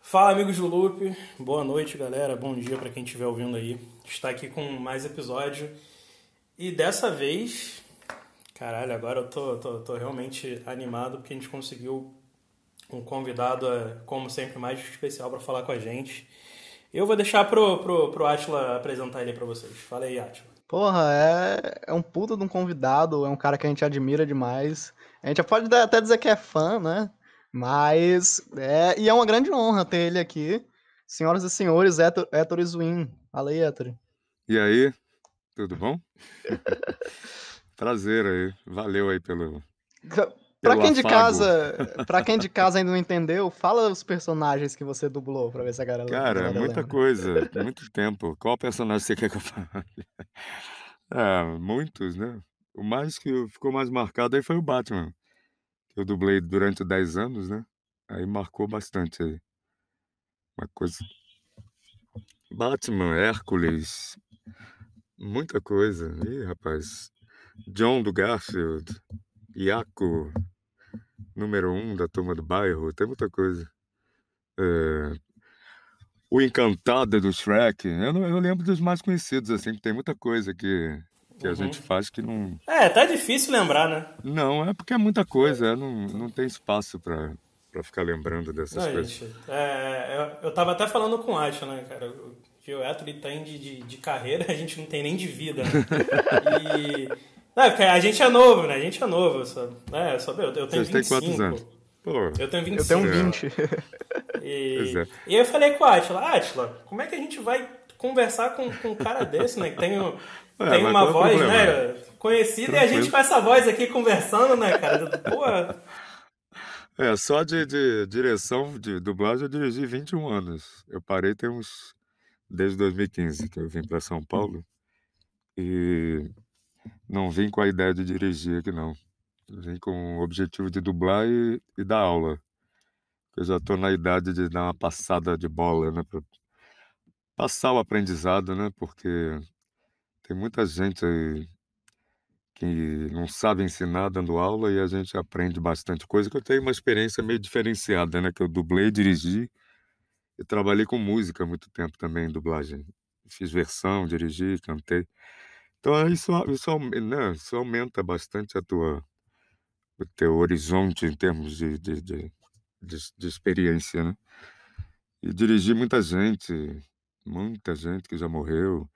Fala amigos do Loop, boa noite galera, bom dia para quem estiver ouvindo aí. Está aqui com mais episódio. E dessa vez, caralho, agora eu tô, tô, tô realmente animado porque a gente conseguiu um convidado, é, como sempre, mais especial para falar com a gente. Eu vou deixar pro, pro, pro Atila apresentar ele para vocês. Fala aí, Atila. Porra, é, é um puta de um convidado, é um cara que a gente admira demais. A gente pode até dizer que é fã, né? Mas, é, e é uma grande honra ter ele aqui. Senhoras e senhores, Héctor, Héctor Zwin. Fala aí, Héctor. E aí, tudo bom? Prazer aí, valeu aí pelo. Pra quem, de casa, pra quem de casa ainda não entendeu, fala os personagens que você dublou pra ver se a galera Cara, galera muita lembra. coisa, muito tempo. Qual personagem você quer que eu fale? Ah, muitos, né? O mais que ficou mais marcado aí foi o Batman. que Eu dublei durante 10 anos, né? Aí marcou bastante aí. Uma coisa. Batman, Hércules, muita coisa. Ih, rapaz. John do Garfield, Iaco, número um da turma do bairro, tem muita coisa. É, O Encantado do Shrek, eu, não- eu lembro dos mais conhecidos, assim, que tem muita coisa que, que a Uhum. gente faz que não. É, tá difícil lembrar, né? Não, é porque é muita coisa, é, não, não tem espaço pra, pra ficar lembrando dessas Não, coisas. gente, é, eu, eu tava até falando com o Atila, né, cara? O que o Héctor ele tem de, de, de carreira, a gente não tem nem de vida, né? Não, porque a gente é novo, né? A gente é novo. Eu sou, né, eu, sou, eu, eu tenho Vocês têm 25. quantos anos? Pô, Eu tenho 25. Eu tenho um É. 20. E, é. e aí eu falei com o Atila, Atila, como é que a gente vai conversar com, com um cara desse, né? Que tem, um- Ué, tem uma é voz, problema? né? Conhecida e a gente Tranquilo. com essa voz aqui conversando, né, cara? Porra. É, só de, de direção de dublagem eu dirigi 21 anos. Eu parei tem uns. desde 2015 que eu vim para São Paulo. E não vim com a ideia de dirigir aqui, não. Vim com o objetivo de dublar e, e dar aula. Eu já estou na idade de dar uma passada de bola, né? Pra passar o aprendizado, né? Porque tem muita gente aí que não sabe ensinar dando aula e a gente aprende bastante coisa, que eu tenho uma experiência meio diferenciada, né? Que eu dublei, dirigi e trabalhei com música há muito tempo também, em dublagem. Fiz versão, dirigi, cantei. Então isso, isso, aum- né, isso aumenta bastante a tua, o teu horizonte em termos de, de, de, de, de experiência, né? E dirigi muita gente, muita gente que já morreu.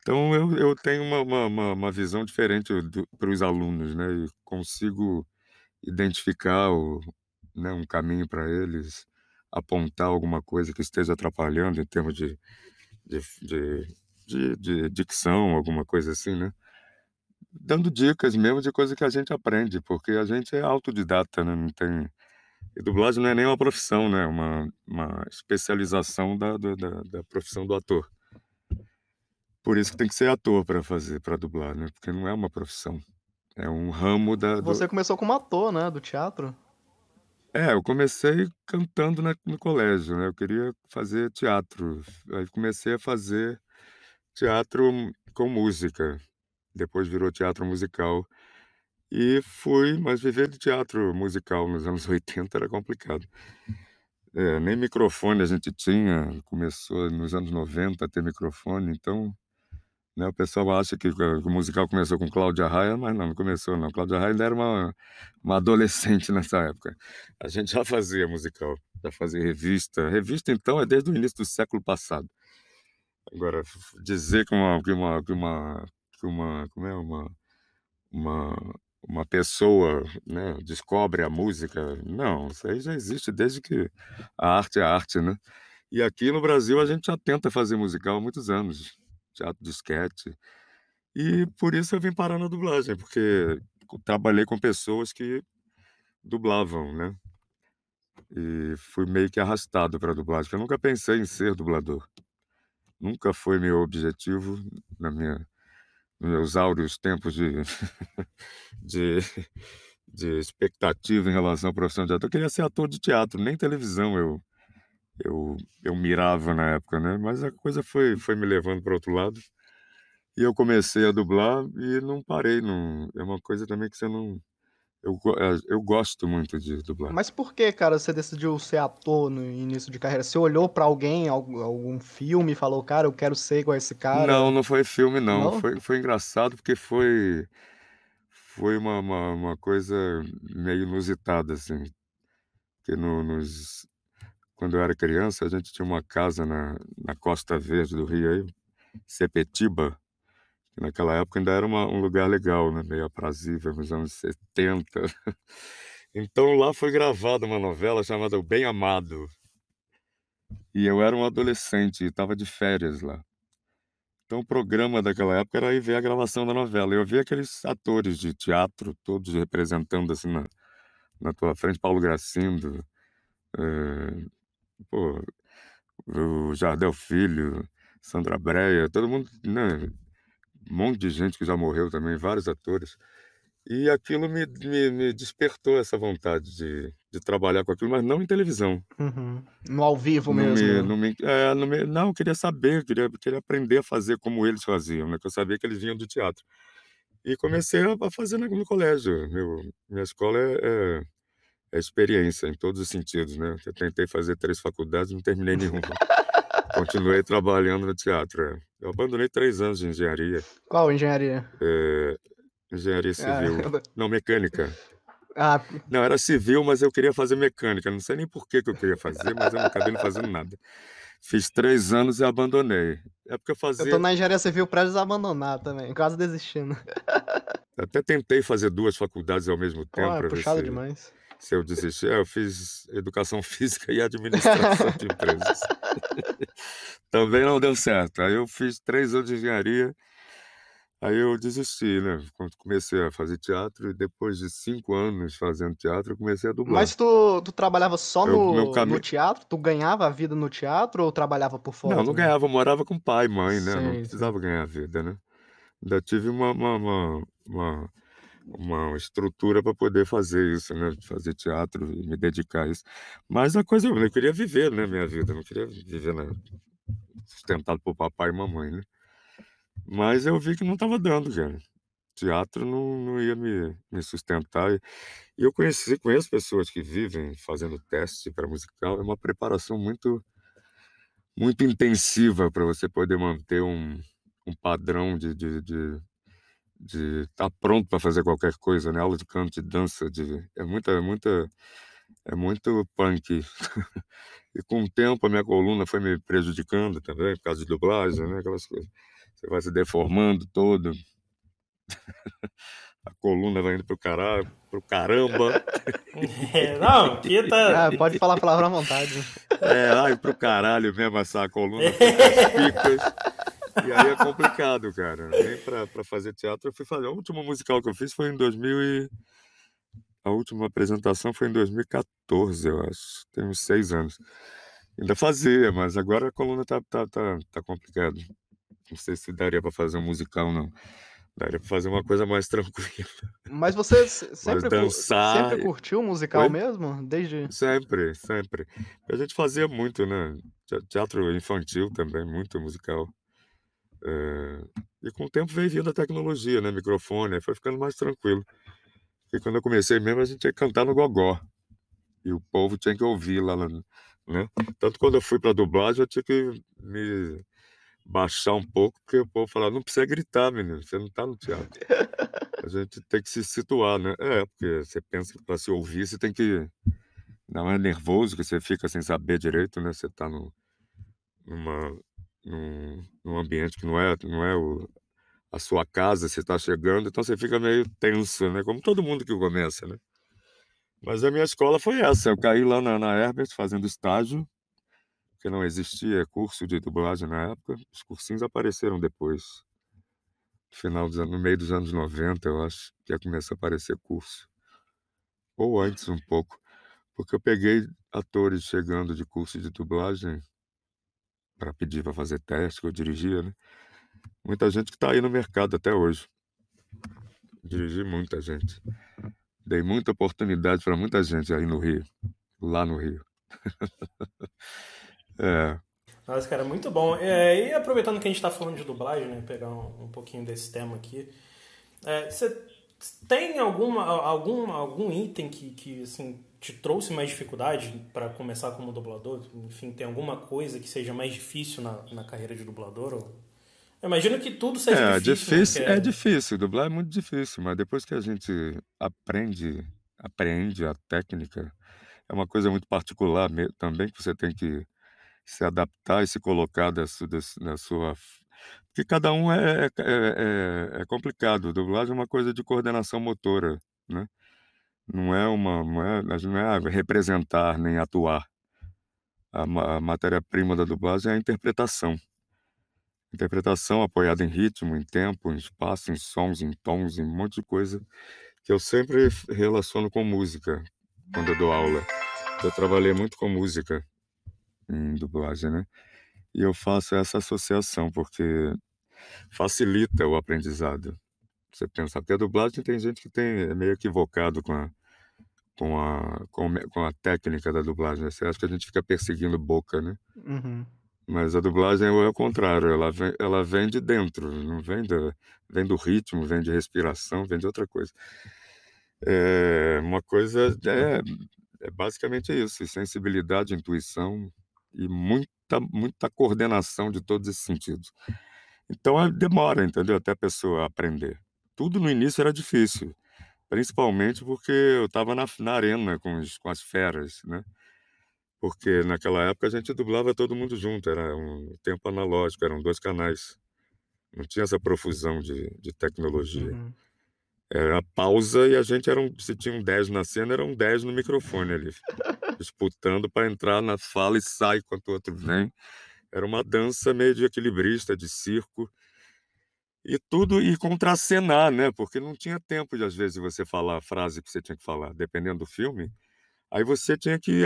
Então eu, eu tenho uma, uma, uma visão diferente para os alunos, né? E consigo identificar o, né, um caminho para eles, apontar alguma coisa que esteja atrapalhando em termos de, de, de, de, de dicção, alguma coisa assim, né? Dando dicas mesmo de coisa que a gente aprende, porque a gente é autodidata, né? Não tem... E dublagem não é nem uma profissão, né? É Uma, uma especialização da, da, da, profissão do ator. Por isso que tem que ser ator para fazer, para dublar, né? Porque não é uma profissão. É um ramo da. do- Você começou como ator, né? Do teatro. É, eu comecei cantando na- no colégio, né? Eu queria fazer teatro. Aí comecei a fazer teatro com música. Depois virou teatro musical. E fui, mas viver de teatro musical nos anos 80 era complicado. É, nem microfone a gente tinha, começou nos anos 90 a ter microfone, então né, o pessoal acha que o musical começou com Cláudia Raia, mas não, não começou não. Cláudia Raia era uma, uma adolescente nessa época. A gente já fazia musical, já fazia revista. Revista, então, é desde o início do século passado. Agora, dizer que uma, que uma, que uma, que uma, como é, uma, uma, uma pessoa né, descobre a música, não, isso aí já existe desde que a arte é arte, né? E aqui no Brasil a gente já tenta fazer musical há muitos anos, teatro de esquete. E por isso eu vim parar na dublagem, porque trabalhei com pessoas que dublavam, né? E fui meio que arrastado para a dublagem, porque eu nunca pensei em ser dublador. Nunca foi meu objetivo na minha, nos meus áureos tempos de, de, de expectativa em relação à profissão de ator. Eu queria ser ator de teatro, nem televisão eu, eu, eu mirava na época, né? Mas a coisa foi, foi me levando para outro lado. E eu comecei a dublar e não parei. Não, é uma coisa também que você não. Eu, é, eu gosto muito de dublar. Mas por que, cara, você decidiu ser ator no início de carreira? Você olhou para alguém, algum, algum filme e falou, cara, eu quero ser igual esse cara? Não, não foi filme, não. não? Foi, foi engraçado porque foi foi uma, uma, uma, coisa meio inusitada, assim. Porque no, nos, quando eu era criança, a gente tinha uma casa na, na Costa Verde do Rio, aí, Sepetiba, que naquela época ainda era uma, um lugar legal, né? meio aprazível, nos anos 70. Então lá foi gravada uma novela chamada O Bem Amado. E eu era um adolescente e estava de férias lá. Então, o programa daquela época era ir ver a gravação da novela. Eu vi aqueles atores de teatro, todos representando assim na, na tua frente, Paulo Gracindo, é, pô, o Jardel Filho, Sandra Breia, todo mundo, né? Um monte de gente que já morreu também, vários atores. E aquilo me, me, me despertou essa vontade de, de trabalhar com aquilo, mas não em televisão. Uhum. No ao vivo não mesmo. Me, não, me, é, não, me, não, eu queria saber, queria, queria aprender a fazer como eles faziam, né? Que eu sabia que eles vinham do teatro. E comecei a, a fazer no, no colégio. Meu, minha escola é, é, é, experiência em todos os sentidos, né? Eu tentei fazer três faculdades, não terminei nenhuma. Continuei trabalhando no teatro. É. Eu abandonei três anos de engenharia. Qual engenharia? É, Engenharia ah, civil. Ah, não, mecânica. Ah. Não, era civil, mas eu queria fazer mecânica. Não sei nem por que, que eu queria fazer, mas eu não acabei não fazendo nada. Fiz três anos e abandonei. É porque eu fazia. Eu tô na engenharia civil para desabandonar também, quase desistindo. Até tentei fazer duas faculdades ao mesmo tempo. Oh, é puxado se, demais. Se eu desistir, eu fiz educação física e administração de empresas. também não deu certo. Aí eu fiz três anos de engenharia Aí eu desisti, né? Comecei a fazer teatro e depois de cinco anos fazendo teatro, eu comecei a dublar. Mas tu, tu trabalhava só eu, no, cam... no teatro? Tu ganhava a vida no teatro ou trabalhava por fora? Não, não ganhava, eu morava com pai e mãe, né? Sim, não precisava sim. ganhar a vida, né? Ainda tive uma, uma, uma, uma, uma estrutura para poder fazer isso, né? Fazer teatro e me dedicar a isso. Mas a coisa, eu queria viver, né? Minha vida, eu não queria viver né? sustentado por papai e mamãe, né? Mas eu vi que não estava dando, cara. Teatro não, não ia me, me sustentar. E eu conheci, conheço pessoas que vivem fazendo teste para musical. É uma preparação muito, muito intensiva para você poder manter um, um padrão de de, de, de estar tá pronto para fazer qualquer coisa, né? Aula de canto, de dança, de, é muita, é muita, é muito punk. e com o tempo a minha coluna foi me prejudicando também, por causa de dublagem, né? Aquelas coisas. Você vai se deformando todo. A coluna vai indo pro caralho, pro caramba. É, não, aqui tá. Ah, pode falar a palavra à vontade. É, ai, pro caralho mesmo, essa a coluna picas. E aí é complicado, cara. Nem pra, pra fazer teatro eu fui fazer. A última musical que eu fiz foi em 2000 e... A última apresentação foi em 2014, eu acho. Tem uns seis anos. Ainda fazia, mas agora a coluna tá, tá, tá, tá complicado. Não sei se daria para fazer um musical, não. Daria para fazer uma coisa mais tranquila. Mas você sempre, dançar... sempre curtiu musical Oi? mesmo? Desde. Sempre, sempre. A gente fazia muito, né? Teatro infantil também, muito musical. É... E com o tempo veio vindo a tecnologia, né? Microfone, foi ficando mais tranquilo. E quando eu comecei mesmo, a gente tinha que cantar no gogó. E o povo tinha que ouvir lá, né? Tanto quando eu fui para dublagem, eu tinha que me baixar um pouco, porque o povo fala, não precisa gritar, menino, você não está no teatro. A gente tem que se situar, né? É, porque você pensa que para se ouvir, você tem que. Não é nervoso, que você fica sem saber direito, né? Você está no, numa, num, num ambiente que não é, não é o, a sua casa, você está chegando, então você fica meio tenso, né? Como todo mundo que começa, né? Mas a minha escola foi essa. Eu caí lá na, na Herbert fazendo estágio porque não existia curso de dublagem na época. Os cursinhos apareceram depois. No final dos no meio dos anos 90, eu acho que ia começar a aparecer curso. Ou antes um pouco. Porque eu peguei atores chegando de curso de dublagem para pedir para fazer teste, que eu dirigia, né? Muita gente que está aí no mercado até hoje. Dirigi muita gente. Dei muita oportunidade para muita gente aí no Rio, lá no Rio. é. Nossa, cara, muito bom. É, e aproveitando que a gente está falando de dublagem, né, pegar um, um pouquinho desse tema aqui, é, você tem alguma, algum, algum item que, que assim, te trouxe mais dificuldade para começar como dublador? Enfim, tem alguma coisa que seja mais difícil na, na carreira de dublador? Ou... Eu imagino que tudo seja é, difícil. difícil né? É difícil, dublar é muito difícil, mas depois que a gente aprende, aprende a técnica, é uma coisa muito particular também que você tem que se adaptar e se colocar na sua porque cada um é, é, é, é complicado. Dublagem é uma coisa de coordenação motora, né? Não é uma, não é, não é representar nem atuar. A, a matéria-prima da dublagem é a interpretação. Interpretação apoiada em ritmo, em tempo, em espaço, em sons, em tons, em um monte de coisa que eu sempre relaciono com música quando eu dou aula. Eu trabalhei muito com música em dublagem, né? E eu faço essa associação porque facilita o aprendizado. Você pensa, porque a dublagem tem gente que tem, é meio equivocado com a, com a, com, a técnica da dublagem. Né? Você acha que a gente fica perseguindo boca, né? Uhum. Mas a dublagem é o contrário, ela vem, ela vem de dentro, não vem do, vem do ritmo, vem de respiração, vem de outra coisa. É uma coisa, é, é basicamente isso, sensibilidade, intuição e muita, muita coordenação de todos esses sentidos. Então é, demora, entendeu? Até a pessoa aprender. Tudo no início era difícil, principalmente porque eu estava na, na arena com, os, com as feras, né? Porque naquela época a gente dublava todo mundo junto, era um tempo analógico, eram dois canais. Não tinha essa profusão de, de tecnologia. Uhum. Era pausa e a gente era um, se tinha um 10 na cena, era um 10 no microfone ali, disputando para entrar na fala e sai quando o outro vem. Era uma dança meio de equilibrista, de circo. E tudo, e contracenar, né? Porque não tinha tempo de, às vezes, você falar a frase que você tinha que falar, dependendo do filme. Aí você tinha que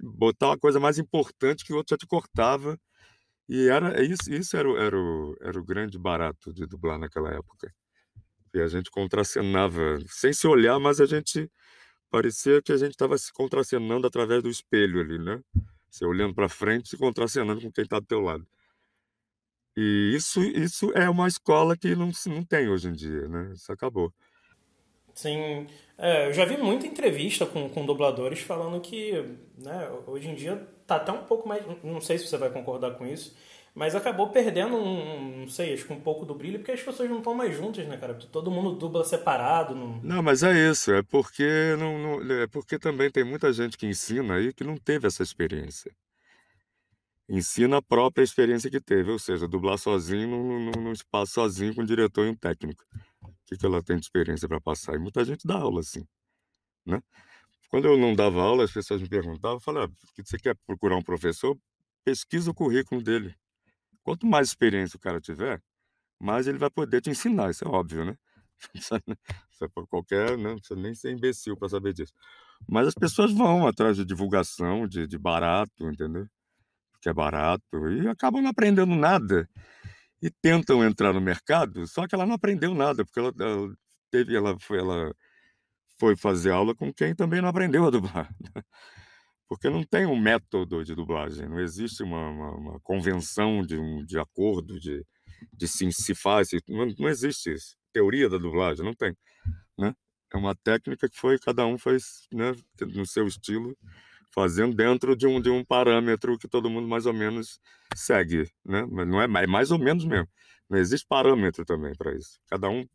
botar uma coisa mais importante que o outro já te cortava. E era é isso, isso era, o, era, o, era o grande barato de dublar naquela época. E a gente contracenava, sem se olhar, mas a gente parecia que a gente estava se contracenando através do espelho ali, né? Você olhando para frente, se contracenando com quem está do teu lado. E isso, isso é uma escola que não, não tem hoje em dia, né? Isso acabou. Sim, é, eu já vi muita entrevista com, com dubladores falando que né, hoje em dia tá até um pouco mais. Não sei se você vai concordar com isso, mas acabou perdendo um, não sei, acho que um pouco do brilho, porque as pessoas não estão mais juntas, né, cara? Todo mundo dubla separado. Não, não mas é isso, é porque, não, não, é porque também tem muita gente que ensina aí que não teve essa experiência. Ensina a própria experiência que teve, ou seja, dublar sozinho num, espaço sozinho com um diretor e um técnico. O que, que ela tem de experiência para passar? E muita gente dá aula assim, né? Quando eu não dava aula, as pessoas me perguntavam, eu falava, ah, você quer procurar um professor? Pesquisa o currículo dele Quanto mais experiência o cara tiver, mais ele vai poder te ensinar, isso é óbvio, né? Isso é para qualquer, né? não precisa nem ser imbecil para saber disso. Mas as pessoas vão atrás de divulgação, de, de barato, entendeu? Que é barato, e acabam não aprendendo nada. E tentam entrar no mercado, só que ela não aprendeu nada, porque ela, ela teve, ela foi, ela foi fazer aula com quem também não aprendeu a dublar. porque não tem um método de dublagem, não existe uma, uma, uma convenção de, um, de acordo, de, de se, se faz, não, não existe isso. Teoria da dublagem, não tem. Né? É uma técnica que foi, cada um faz né, no seu estilo, fazendo dentro de um, de um parâmetro que todo mundo mais ou menos segue. Né? Mas não é, é mais ou menos mesmo. Não existe parâmetro também para isso. Cada um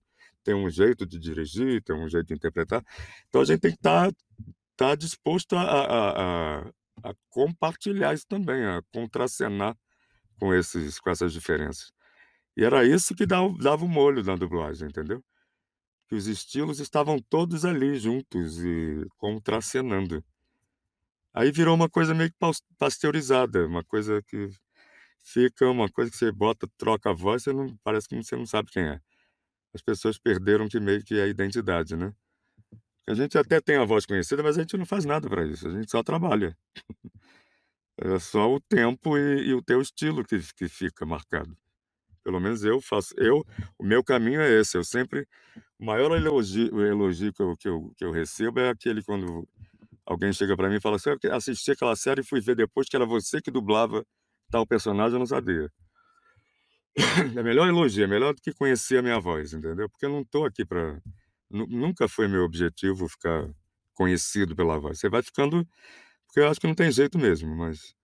tem um jeito de dirigir, tem um jeito de interpretar. Então a gente tem que estar tá está disposto a, a, a, a, compartilhar isso também, a contracenar com, esses, com essas diferenças. E era isso que dava, dava o molho na dublagem, entendeu? Que os estilos estavam todos ali juntos e contracenando. Aí virou uma coisa meio que pasteurizada, uma coisa que fica, uma coisa que você bota, troca a voz, você não, parece que você não sabe quem é. As pessoas perderam que meio que é a identidade, né? A gente até tem a voz conhecida, mas a gente não faz nada para isso, a gente só trabalha. É só o tempo e, e, o teu estilo que, que fica marcado. Pelo menos eu faço. Eu, o meu caminho é esse. Eu sempre O maior elogio, elogio que, eu, que, eu, que eu recebo é aquele quando alguém chega para mim e fala assim: eu assisti aquela série e fui ver depois que era você que dublava tal personagem, eu não sabia. É melhor elogio, é melhor do que conhecer a minha voz, entendeu? Porque eu não estou aqui para. Nunca foi meu objetivo ficar conhecido pela voz. Você vai ficando. Porque eu acho que não tem jeito mesmo, mas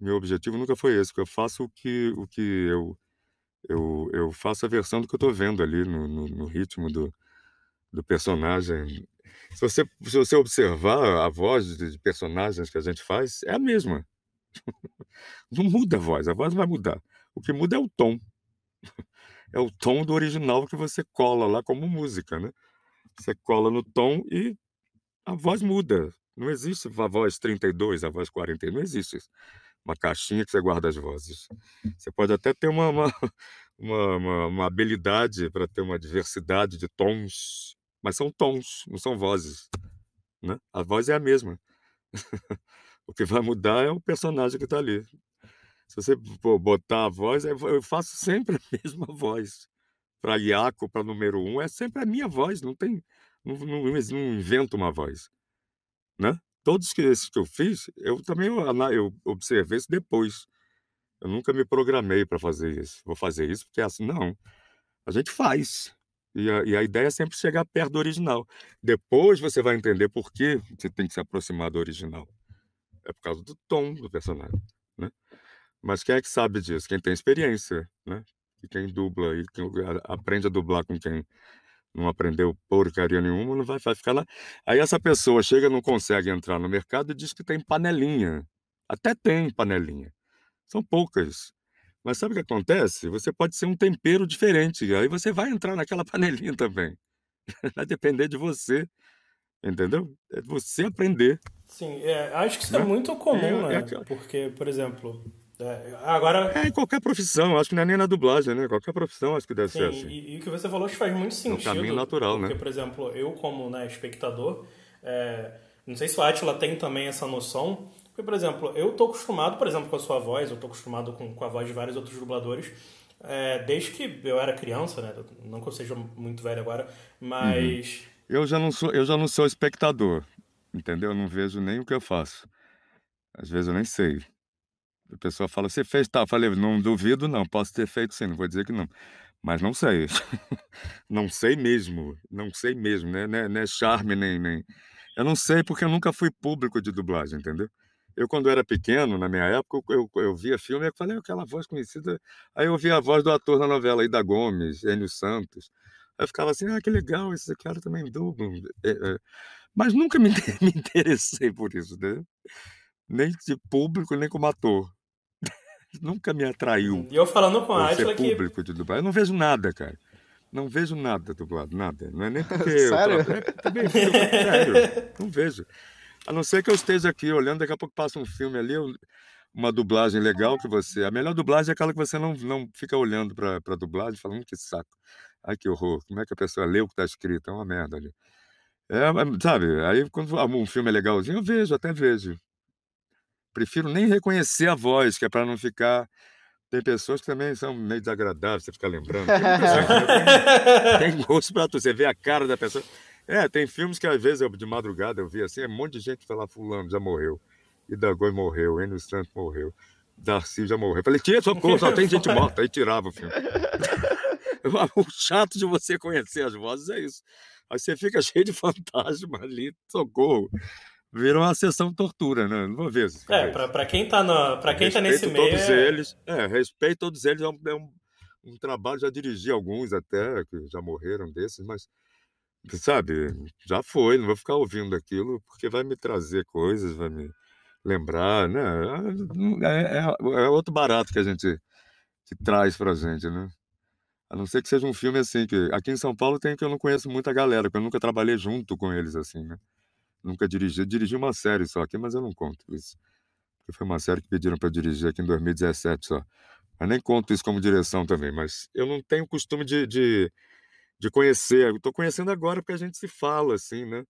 meu objetivo nunca foi esse, porque eu faço o que, o que eu, eu, eu faço a versão do que eu estou vendo ali no, no, no, ritmo do, do personagem. Se você, se você observar a voz de personagens que a gente faz, é a mesma. Não muda a voz, a voz vai mudar. O que muda é o tom. É o tom do original que você cola lá como música, né? Você cola no tom e a voz muda. Não existe a voz 32, a voz 40, não existe uma caixinha que você guarda as vozes. Você pode até ter uma, uma, uma, uma habilidade para ter uma diversidade de tons, mas são tons, não são vozes. Né? A voz é a mesma. o que vai mudar é o personagem que está ali. Se você botar a voz, eu faço sempre a mesma voz. Para Iaco, para número um, é sempre a minha voz, não tem. Não, não, não invento uma voz. Né? Todos que esses que eu fiz, eu também eu, eu observei isso depois. Eu nunca me programei para fazer isso. Vou fazer isso porque é assim, não. A gente faz. E a, e a ideia é sempre chegar perto do original. Depois você vai entender por que você tem que se aproximar do original. É por causa do tom do personagem, né? Mas quem é que sabe disso? Quem tem experiência, né? E quem dubla e quem aprende a dublar com quem não aprendeu porcaria nenhuma, não vai, vai ficar lá. Aí essa pessoa chega, não consegue entrar no mercado e diz que tem panelinha. Até tem panelinha. São poucas. Mas sabe o que acontece? Você pode ser um tempero diferente. Aí você vai entrar naquela panelinha também. Vai depender de você. Entendeu? É você aprender. Sim, é, acho que isso é né? é muito comum, é, né? É Porque, por exemplo, é, agora... É, em qualquer profissão, acho que não é nem na dublagem, né? Qualquer profissão acho que deve Sim, ser assim. E, e o que você falou acho que faz muito sentido. É um caminho natural, porque, né? por exemplo, eu como né, espectador, é, não sei se o Atila tem também essa noção, porque, por exemplo, eu tô acostumado, por exemplo, com a sua voz, eu tô acostumado com, com a voz de vários outros dubladores, é, desde que eu era criança, né? Não que eu seja muito velho agora, mas... Uhum. Eu já não sou, eu já não sou espectador, entendeu? Eu não vejo nem o que eu faço. Às vezes eu nem sei. A pessoa fala, você fez tal? Eu falei, não duvido, não. Posso ter feito sim, não vou dizer que não. Mas não sei. não sei mesmo. Não sei mesmo, né? Não é, não é charme nem, nem. Eu não sei porque eu nunca fui público de dublagem, entendeu? Eu, quando era pequeno, na minha época, eu, eu via filme e falei, aquela voz conhecida. Aí eu via a voz do ator na novela, Ida Gomes, Enio Santos. Aí eu ficava assim, ah, que legal, esse cara também dubla. É, é. Mas nunca me, me interessei por isso, né? Nem de público, nem como ator. Nunca me atraiu. E eu falando com a Atila que... público de dublagem. Eu não vejo nada, cara. Não vejo nada dublado, nada. Não é nem porque sério? eu... É, também, sério, não vejo. A não ser que eu esteja aqui olhando, daqui a pouco passa um filme ali, uma dublagem legal que você... A melhor dublagem é aquela que você não, não fica olhando para a dublagem e fala, hum, que saco. Ai, que horror. Como é que a pessoa lê o que está escrito? É uma merda ali. É, sabe, aí quando um filme é legalzinho, eu vejo, até vejo. Prefiro nem reconhecer a voz, que é para não ficar. Tem pessoas que também são meio desagradáveis, você ficar lembrando. Tem, tem gosto para tu, você vê a cara da pessoa. É, tem filmes que às vezes eu, de madrugada eu vi assim, é um monte de gente falar, fulano já morreu. Idagoi morreu, Enio Santos morreu. Darcy já morreu. Eu falei, tira socorro, só tem gente morta. Aí tirava o filme. o chato de você conhecer as vozes é isso. Aí você fica cheio de fantasma ali, socorro virou uma sessão tortura, né? Não vou ver. É, pra, pra quem tá, na, pra quem tá nesse meio. todos é... eles. É, respeito todos eles. É um, é um, um, trabalho, já dirigi alguns até, que já morreram desses, mas. Sabe, já foi, não vou ficar ouvindo aquilo, porque vai me trazer coisas, vai me lembrar, né? É, é, é outro barato que a gente que traz pra gente, né? A não ser que seja um filme assim, que aqui em São Paulo tem que eu não conheço muita galera, porque eu nunca trabalhei junto com eles assim, né? Nunca dirigi. Dirigi uma série só aqui, mas eu não conto isso. Porque foi uma série que pediram para dirigir aqui em 2017 só. Eu nem conto isso como direção também, mas eu não tenho costume de, de, de conhecer. Estou conhecendo agora porque a gente se fala, assim, né?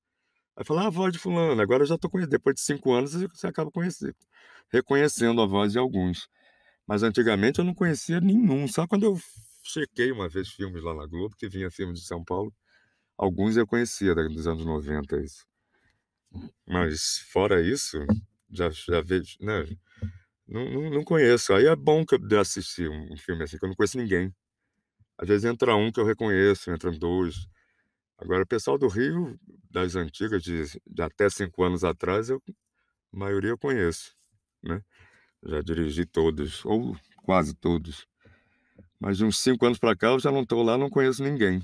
Aí fala, ah, a voz de fulano. Agora eu já estou conhecendo. Depois de cinco anos, você acaba conhecendo, reconhecendo a voz de alguns. Mas antigamente eu não conhecia nenhum. Só quando eu chequei uma vez filmes lá na Globo, que vinha filme de São Paulo, Alguns eu conhecia dos anos 90, isso. Mas fora isso, já, já vejo, né? Não, não, não conheço. Aí é bom que eu assistir um filme assim, que eu não conheço ninguém. Às vezes entra um que eu reconheço, entram dois. Agora, o pessoal do Rio, das antigas, de, de até cinco anos atrás, eu, a maioria eu conheço, né? Já dirigi todos, ou quase todos. Mas de uns cinco anos para cá, eu já não estou lá, não conheço ninguém.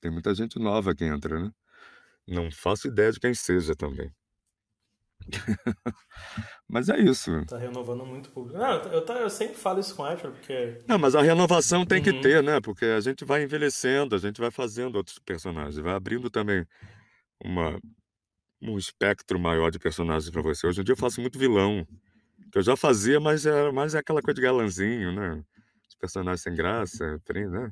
Tem muita gente nova que entra, né? Não faço ideia de quem seja também. Mas é isso. Tá renovando muito o público. Não, eu, tá- eu sempre falo isso com o Ashton, porque. Não, mas a renovação tem que Uhum. ter, né? Porque a gente vai envelhecendo, a gente vai fazendo outros personagens, vai abrindo também uma, um espectro maior de personagens para você. Hoje em dia eu faço muito vilão, que eu já fazia, mas era mais aquela coisa de galanzinho, né? Os personagens sem graça, tem, né?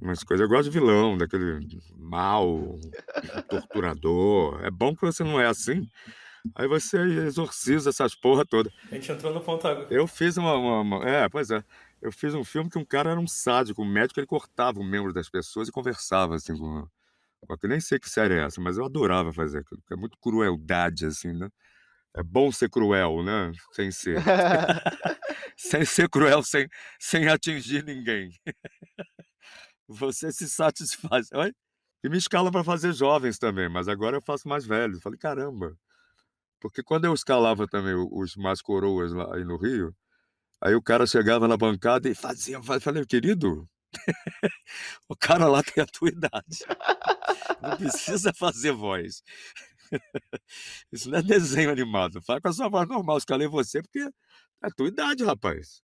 Umas coisas. Eu gosto de vilão, daquele mal, torturador. É bom que você não é assim. Aí você exorciza essas porra toda. A gente entrou no ponto agora. Eu fiz uma, uma- uma- É, pois é. Eu fiz um filme que um cara era um sádico, um médico, ele cortava o membro das pessoas e conversava assim com. com aquilo. nem sei que série é essa, mas eu adorava fazer aquilo. É muito crueldade, assim, né? É bom ser cruel, né? Sem ser. sem ser cruel, sem, sem atingir ninguém. Você se satisfaz. E me escala para fazer jovens também, mas agora eu faço mais velhos. Falei, caramba. Porque quando eu escalava também os mais coroas lá aí no Rio, aí o cara chegava na bancada e fazia. fa- Falei, querido, o cara lá tem a tua idade. Não precisa fazer voz. Isso não é desenho animado. Fala com a sua voz normal. Escalei você porque a tua idade, rapaz.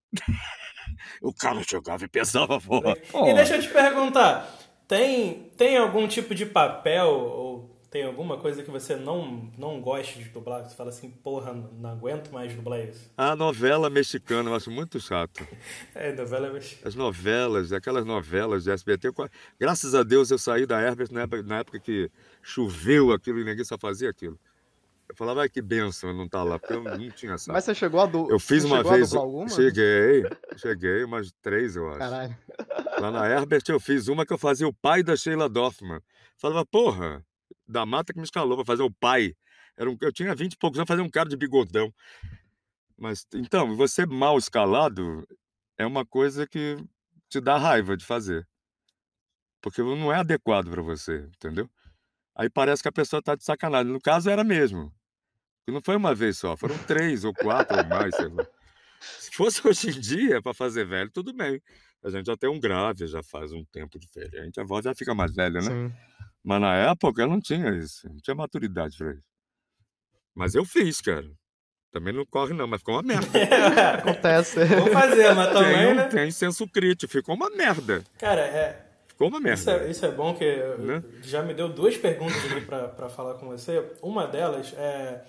O cara chegava e pesava a voz. E deixa eu te perguntar: tem, tem algum tipo de papel ou tem alguma coisa que você não, não goste de dublar? Que você fala assim, porra, não aguento mais dublar isso? A novela mexicana eu acho muito chato. É, novela mex- As novelas, aquelas novelas de SBT. Graças a Deus eu saí da Herbert na época, na época que choveu aquilo e ninguém só fazia aquilo. Eu falava, ai que benção não estar lá, porque eu não tinha saco. Mas você chegou a du... Eu fiz você uma vez. Cheguei, cheguei, umas três, eu acho. Caralho. Lá na Herbert eu fiz uma que eu fazia o pai da Sheila Dorfman. Falava, porra, da mata que me escalou pra fazer o pai. Era um, eu tinha 20 e poucos anos, fazer um cara de bigodão. Mas, então, você mal escalado é uma coisa que te dá raiva de fazer. Porque não é adequado para você, entendeu? Aí parece que a pessoa tá de sacanagem. No caso, era mesmo. E não foi uma vez só, foram três ou quatro ou mais, sei lá. Se fosse hoje em dia para fazer velho, tudo bem. A gente já tem um grave, já faz um tempo diferente, a voz já fica mais velha, né? Sim. Mas na época eu não tinha isso, não tinha maturidade para isso. Mas eu fiz, cara. Também não corre não, mas ficou uma merda. Acontece. Vou fazer, mas também, tem, né? tem senso crítico, ficou uma merda. Cara, é, Ficou uma Isso merda. é, isso é bom que Né? já me deu duas perguntas aqui pra, pra falar com você. Uma delas é,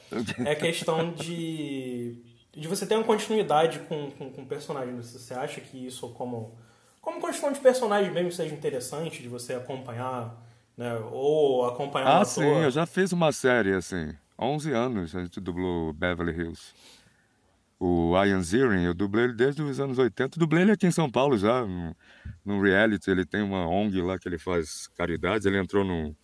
é a questão de, de você ter uma continuidade com, com, com o personagem. Você acha que isso, como, como construção de personagem mesmo, seja interessante de você acompanhar, né? Ou acompanhar Ah, sim, eu já fiz uma série assim. 11 anos a gente dublou Beverly Hills. O Ian Ziering, eu dublei ele desde os anos 80. Dublei ele aqui em São Paulo já, no, no reality. Ele tem uma ONG lá que ele faz caridade. Ele entrou num,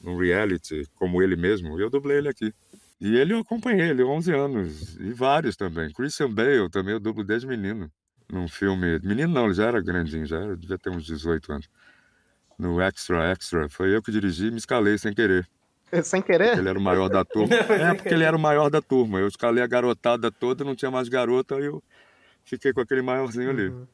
num reality como ele mesmo e eu dublei ele aqui. E ele eu acompanhei ele 11 anos. E vários também. Christian Bale também eu dublo desde menino. Num filme. Menino não, ele já era grandinho, já era, devia ter uns 18 anos. No Extra Extra. Foi eu que dirigi e me escalei sem querer. Sem querer? Ele era o maior da turma. É, porque ele era o maior da turma. Eu escalei a garotada toda, não tinha mais garota, aí eu fiquei com aquele maiorzinho ali. Uhum.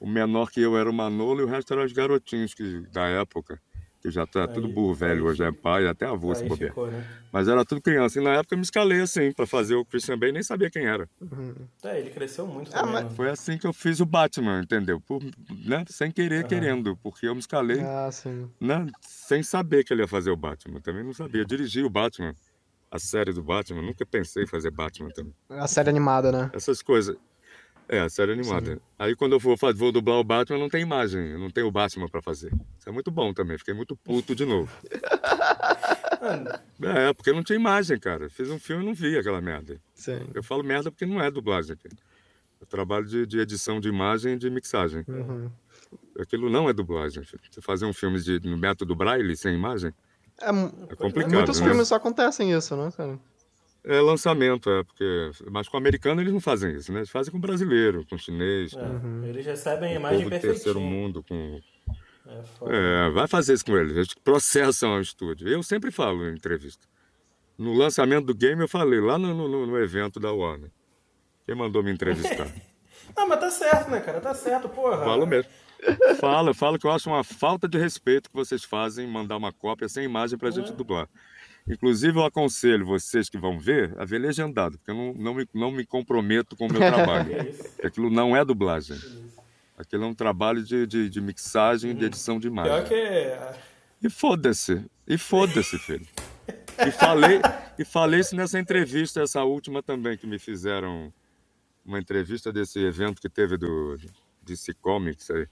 O menor que eu era o Manolo e o resto eram os garotinhos que, da época. Que já tá tudo Aí- burro velho, aí hoje é pai, até avô se bobear. ficou, né? Mas era tudo criança. E na época eu me escalei assim, pra fazer o Christian Bale, nem sabia quem era. Uhum. É, ele cresceu muito Ah, também. mas- né? Foi assim que eu fiz o Batman, entendeu? Por, né? Sem querer, Aham. querendo. Porque eu me escalei Ah, sim. né? sem saber que ele ia fazer o Batman. Também não sabia. Dirigi o Batman, a série do Batman. Nunca pensei em fazer Batman também. A série animada, né? Essas coisas. É, a série animada. Aí quando eu vou, vou dublar o Batman, não tem imagem. Eu não tenho o Batman pra fazer. Isso é muito bom também. Fiquei muito puto de novo. É, porque não tinha imagem, cara. Fiz um filme e não vi aquela merda. Sim. Eu falo merda porque não é dublagem. Eu trabalho de, de edição de imagem e de mixagem. Uhum. Aquilo não é dublagem. filho. Você fazer um filme de, no método Braille, sem imagem, É, é complicado. muitos né? filmes só acontecem isso, né, cara? É lançamento, é, porque. Mas com o americano eles não fazem isso, né? Eles fazem com o brasileiro, com o chinês, É, com Uhum. Eles recebem a o imagem povo do terceiro perfeitinha. mundo, com. É. É, vai fazer isso com eles. Eles processam ao estúdio. Eu sempre falo em entrevista. No lançamento do game, eu falei lá no, no- no evento da Warner. Quem mandou me entrevistar? Não, mas tá certo, né, cara? Tá certo, porra. Falo mesmo. Fala, falo que eu acho uma falta de respeito que vocês fazem em mandar uma cópia sem imagem pra gente Ué. dublar. Inclusive, eu aconselho vocês que vão ver a ver legendado, porque eu não, não, me, não me comprometo com o meu trabalho. Aquilo não é dublagem. Aquilo é um trabalho de, de, de mixagem e de edição de imagem. Pior que. é, E foda-se. E foda-se, filho. E falei, e falei isso nessa entrevista, essa última também, que me fizeram uma entrevista desse evento que teve do DC Comics aí.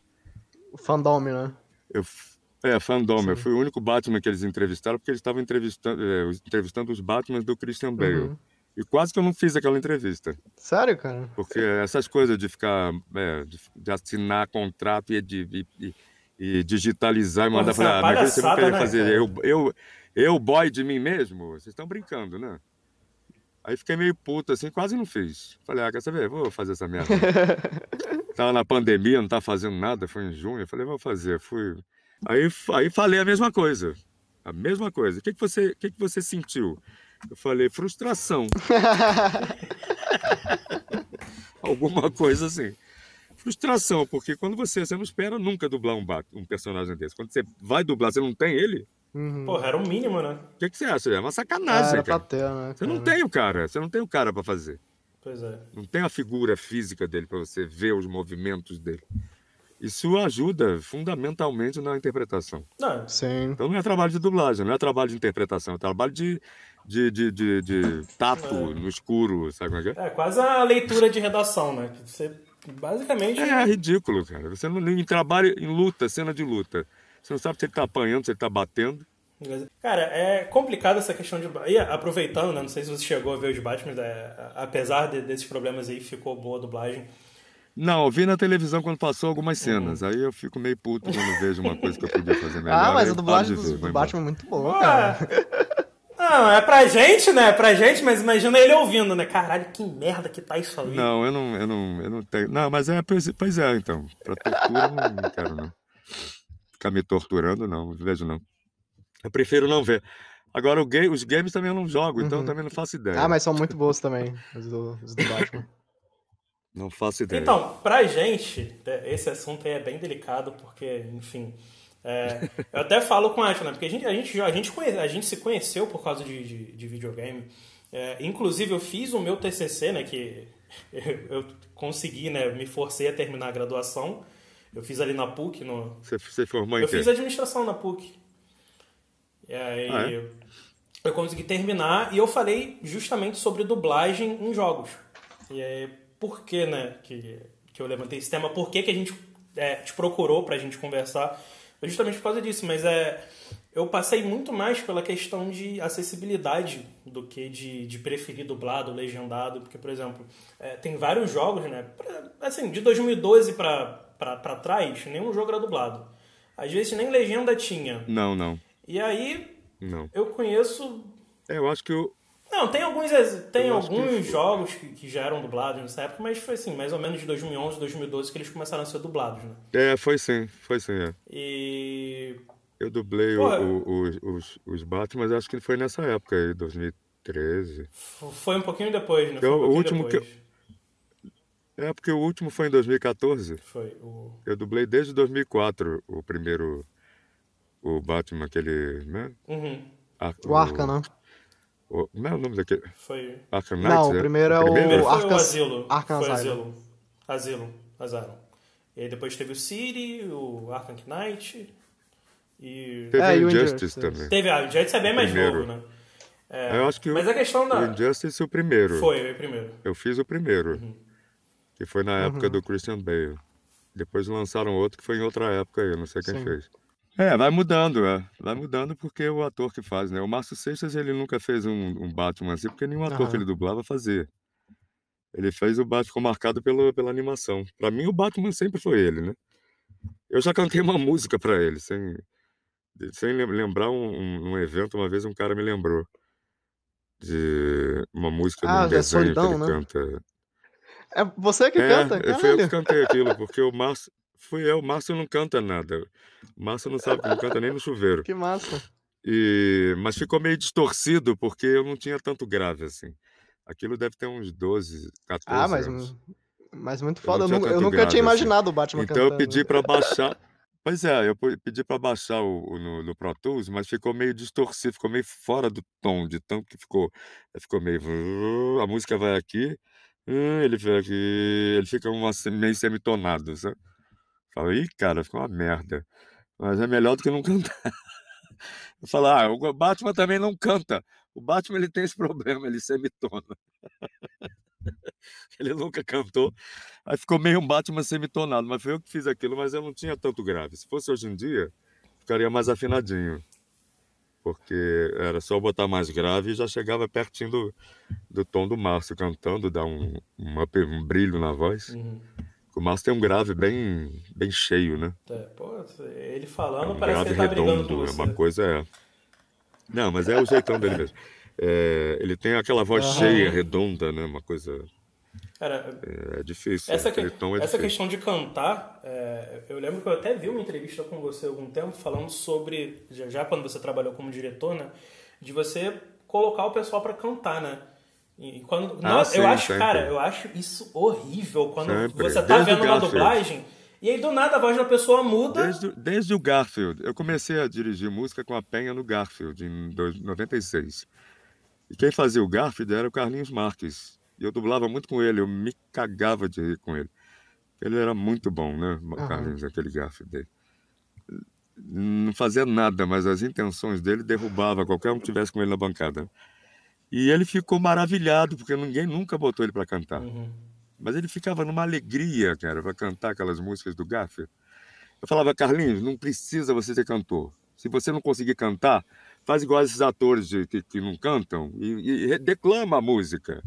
O fandom, né? Eu, é, fandom. Eu fui o único Batman que eles entrevistaram, porque eles estavam entrevistando, é, os- entrevistando os Batmans do Christian Bale. Uhum. E quase que eu não fiz aquela entrevista. Sério, cara? Porque essas coisas de ficar, é, de, assinar contrato e, de, e, e- digitalizar e mandar é para. mas você não queria né, fazer. cara? Eu, eu, eu, boy de mim mesmo? Vocês estão brincando, né? Aí fiquei meio puto, assim, quase não fiz. Falei, ah, quer saber? Vou fazer essa merda. tava na pandemia, não tava fazendo nada, foi em junho. Eu falei, vou fazer. Fui. Aí, aí falei a mesma coisa. A mesma coisa. O que, que, você, o que, que você sentiu? Eu falei, frustração. Alguma coisa assim. Frustração, porque quando você, você não espera nunca dublar um, Bat- um personagem desse. Quando você vai dublar, você não tem ele, Uhum. Porra, era o mínimo, né? o que, que você acha? É uma Ah, sacanagem, era pra cara. ter, né? Você não tem o cara, você não tem o cara pra fazer. Pois é. Não tem a figura física dele pra você ver os movimentos dele. Isso ajuda fundamentalmente na interpretação. Não, Sim. Então não é trabalho de dublagem, não é trabalho de interpretação, é trabalho de, de, de, de, de tato no escuro, sabe como é que é? é quase a leitura de redação, né? Que Você, basicamente. É ridículo, cara. Você não em trabalho em luta, cena de luta. Você não sabe se ele tá apanhando, se ele tá batendo. Cara, é complicado essa questão de. E aproveitando, né? Não sei se você chegou a ver os Batman, é, apesar de- desses problemas aí, ficou boa a dublagem. Não, eu vi na televisão quando passou algumas Uhum. cenas. Aí eu fico meio puto quando vejo uma coisa que eu podia fazer melhor. Ah, mas a eu dublagem do, do. Batman é muito boa, cara. Não, é pra gente, né? É pra gente, mas imagina ele ouvindo, né? Caralho, que merda que tá isso aí. Não, eu não, eu não, eu não tenho. Não, mas é, pois, é, então. Pra tortura eu não, não quero, não. Ficar me torturando, não, não vejo não. Eu prefiro não ver. Agora, o ga- os games também eu não jogo, então eu Uhum. também não faço ideia. Ah, mas são muito boas também, os do, os do Batman. Não faço ideia. Então, pra gente, é, esse assunto aí é bem delicado, porque, enfim. é, eu até falo com a Aisha, né? Porque a gente, a gente, a gente, conhe- a gente se conheceu por causa de, de, de videogame. É, inclusive, eu fiz o meu TCC, né? Que eu, eu consegui, né? Me forcei a terminar a graduação. Eu fiz ali na PUC, no, Você, você formou em eu quê? fiz administração na PUC. E aí Ah, é? eu consegui terminar e eu falei justamente sobre dublagem em jogos. E aí, por que, né, que, que eu levantei esse tema? Por que, que a gente é, te procurou pra gente conversar? Justamente por causa disso, mas é. Eu passei muito mais pela questão de acessibilidade do que de, de preferir dublado, legendado, porque, por exemplo, é, tem vários jogos, né? pra- assim, de 2012 pra, pra, pra trás, nenhum jogo era dublado. Às vezes nem legenda tinha. Não, não, E aí não. eu conheço. É, eu acho que eu, Não, tem alguns, tem Eu que alguns foi. jogos que, que já eram dublados nessa época, mas foi assim, mais ou menos de 2011, 2012 que eles começaram a ser dublados, né? é, foi sim, foi sim, é. E. Eu dublei o- Porra. o- os, os, os Batman, mas acho que foi nessa época aí, 2013. f- Foi um pouquinho depois, né? Foi Eu- um o pouquinho último que depois. É, porque o último foi em 2014. Foi o. Eu dublei desde 2004 o primeiro, o Batman, aquele, né? Uhum, Ar- O Arca, né? O- como é o nome daquele? foi. Arkham Knight, Não, o né? primeiro é o- Primeiro foi o Arkham- Asilo. Arkham foi. Asilo. Asilo. Asylum. E aí depois teve o City, o Arkham Knight. E. Teve É, o o Injustice também. Teve a Injustice é bem mais Primeiro. novo, né? É, Eu acho que o, Mas a questão da. o Injustice o primeiro. Foi, o primeiro. Eu fiz o primeiro, Uhum. que foi na época do Christian Bale. Depois lançaram outro que foi em outra época aí, eu não sei quem Sim. fez. É, vai mudando, é. Vai mudando porque é o ator que faz, né? O Márcio Seixas, ele nunca fez um, um Batman assim, porque nenhum ator que ele dublava fazia. Ele fez o Batman, marcado pelo, pela animação. Pra mim, o Batman sempre foi ele, né? Eu já cantei uma música para ele, sem, sem lembrar um, um, evento, uma vez um cara me lembrou de uma música ah, de um desenho solidão, que ele né? canta. É você que é, canta, cara? Foi eu que cantei aquilo, porque o Márcio. Fui eu, o Márcio não canta nada. O Márcio não sabe, não canta nem no chuveiro. Que massa. E, mas ficou meio distorcido, porque eu não tinha tanto grave assim. Aquilo deve ter uns 12, 14 ah, mas, anos. Mas muito foda. Eu, eu, eu nunca tinha assim. imaginado assim. o Batman então cantando. Então eu pedi para baixar. Pois é, eu pedi para baixar o, o no, no, Pro Tools, mas ficou meio distorcido, ficou meio fora do tom, de tanto que ficou, ficou meio. A música vai aqui, ele fica aqui, ele fica meio semitonado, sabe? Falei, ih, cara, ficou uma merda. Mas é melhor do que não cantar. Eu falo, ah, o Batman também não canta. O Batman ele tem esse problema, ele semitona. ele nunca cantou. Aí ficou meio um Batman semitonado, mas foi eu que fiz aquilo, mas eu não tinha tanto grave. Se fosse hoje em dia, ficaria mais afinadinho. Porque era só botar mais grave e já chegava pertinho do, do tom do Márcio cantando, dar um, um, um brilho na voz. Uhum. O Márcio tem um grave bem, bem cheio, né? É, pô, ele falando é um parece que ele tá redondo, É uma coisa é. Não, mas é o jeitão dele mesmo. É, ele tem aquela voz uhum. cheia, redonda, né? Uma coisa. Cara, é, é difícil. Essa, que, é essa difícil. questão de cantar, é, eu lembro que eu até vi uma entrevista com você há algum tempo falando sobre, já, já quando você trabalhou como diretor, né? De você colocar o pessoal para cantar, né? E quando, ah, não, sim, eu acho, sempre. cara, eu acho isso horrível quando sempre. você tá Desde vendo uma dublagem e aí do nada a voz da pessoa muda. Desde, desde, o Garfield. Eu comecei a dirigir música com a Penha no Garfield em 96. E quem fazia o Garfield era o Carlinhos Marques. E eu dublava muito com ele, eu me cagava de rir com ele. Ele era muito bom, né, uhum. Carlinhos, aquele Garfield dele. Não fazia nada, mas as intenções dele derrubava qualquer um que tivesse com ele na bancada. E ele ficou maravilhado, porque ninguém nunca botou ele para cantar. Uhum. Mas ele ficava numa alegria, cara, para cantar aquelas músicas do Garfield. Eu falava, Carlinhos, não precisa você ser cantor. Se você não conseguir cantar, faz igual esses atores de, que, que, não cantam e, e, declama a música.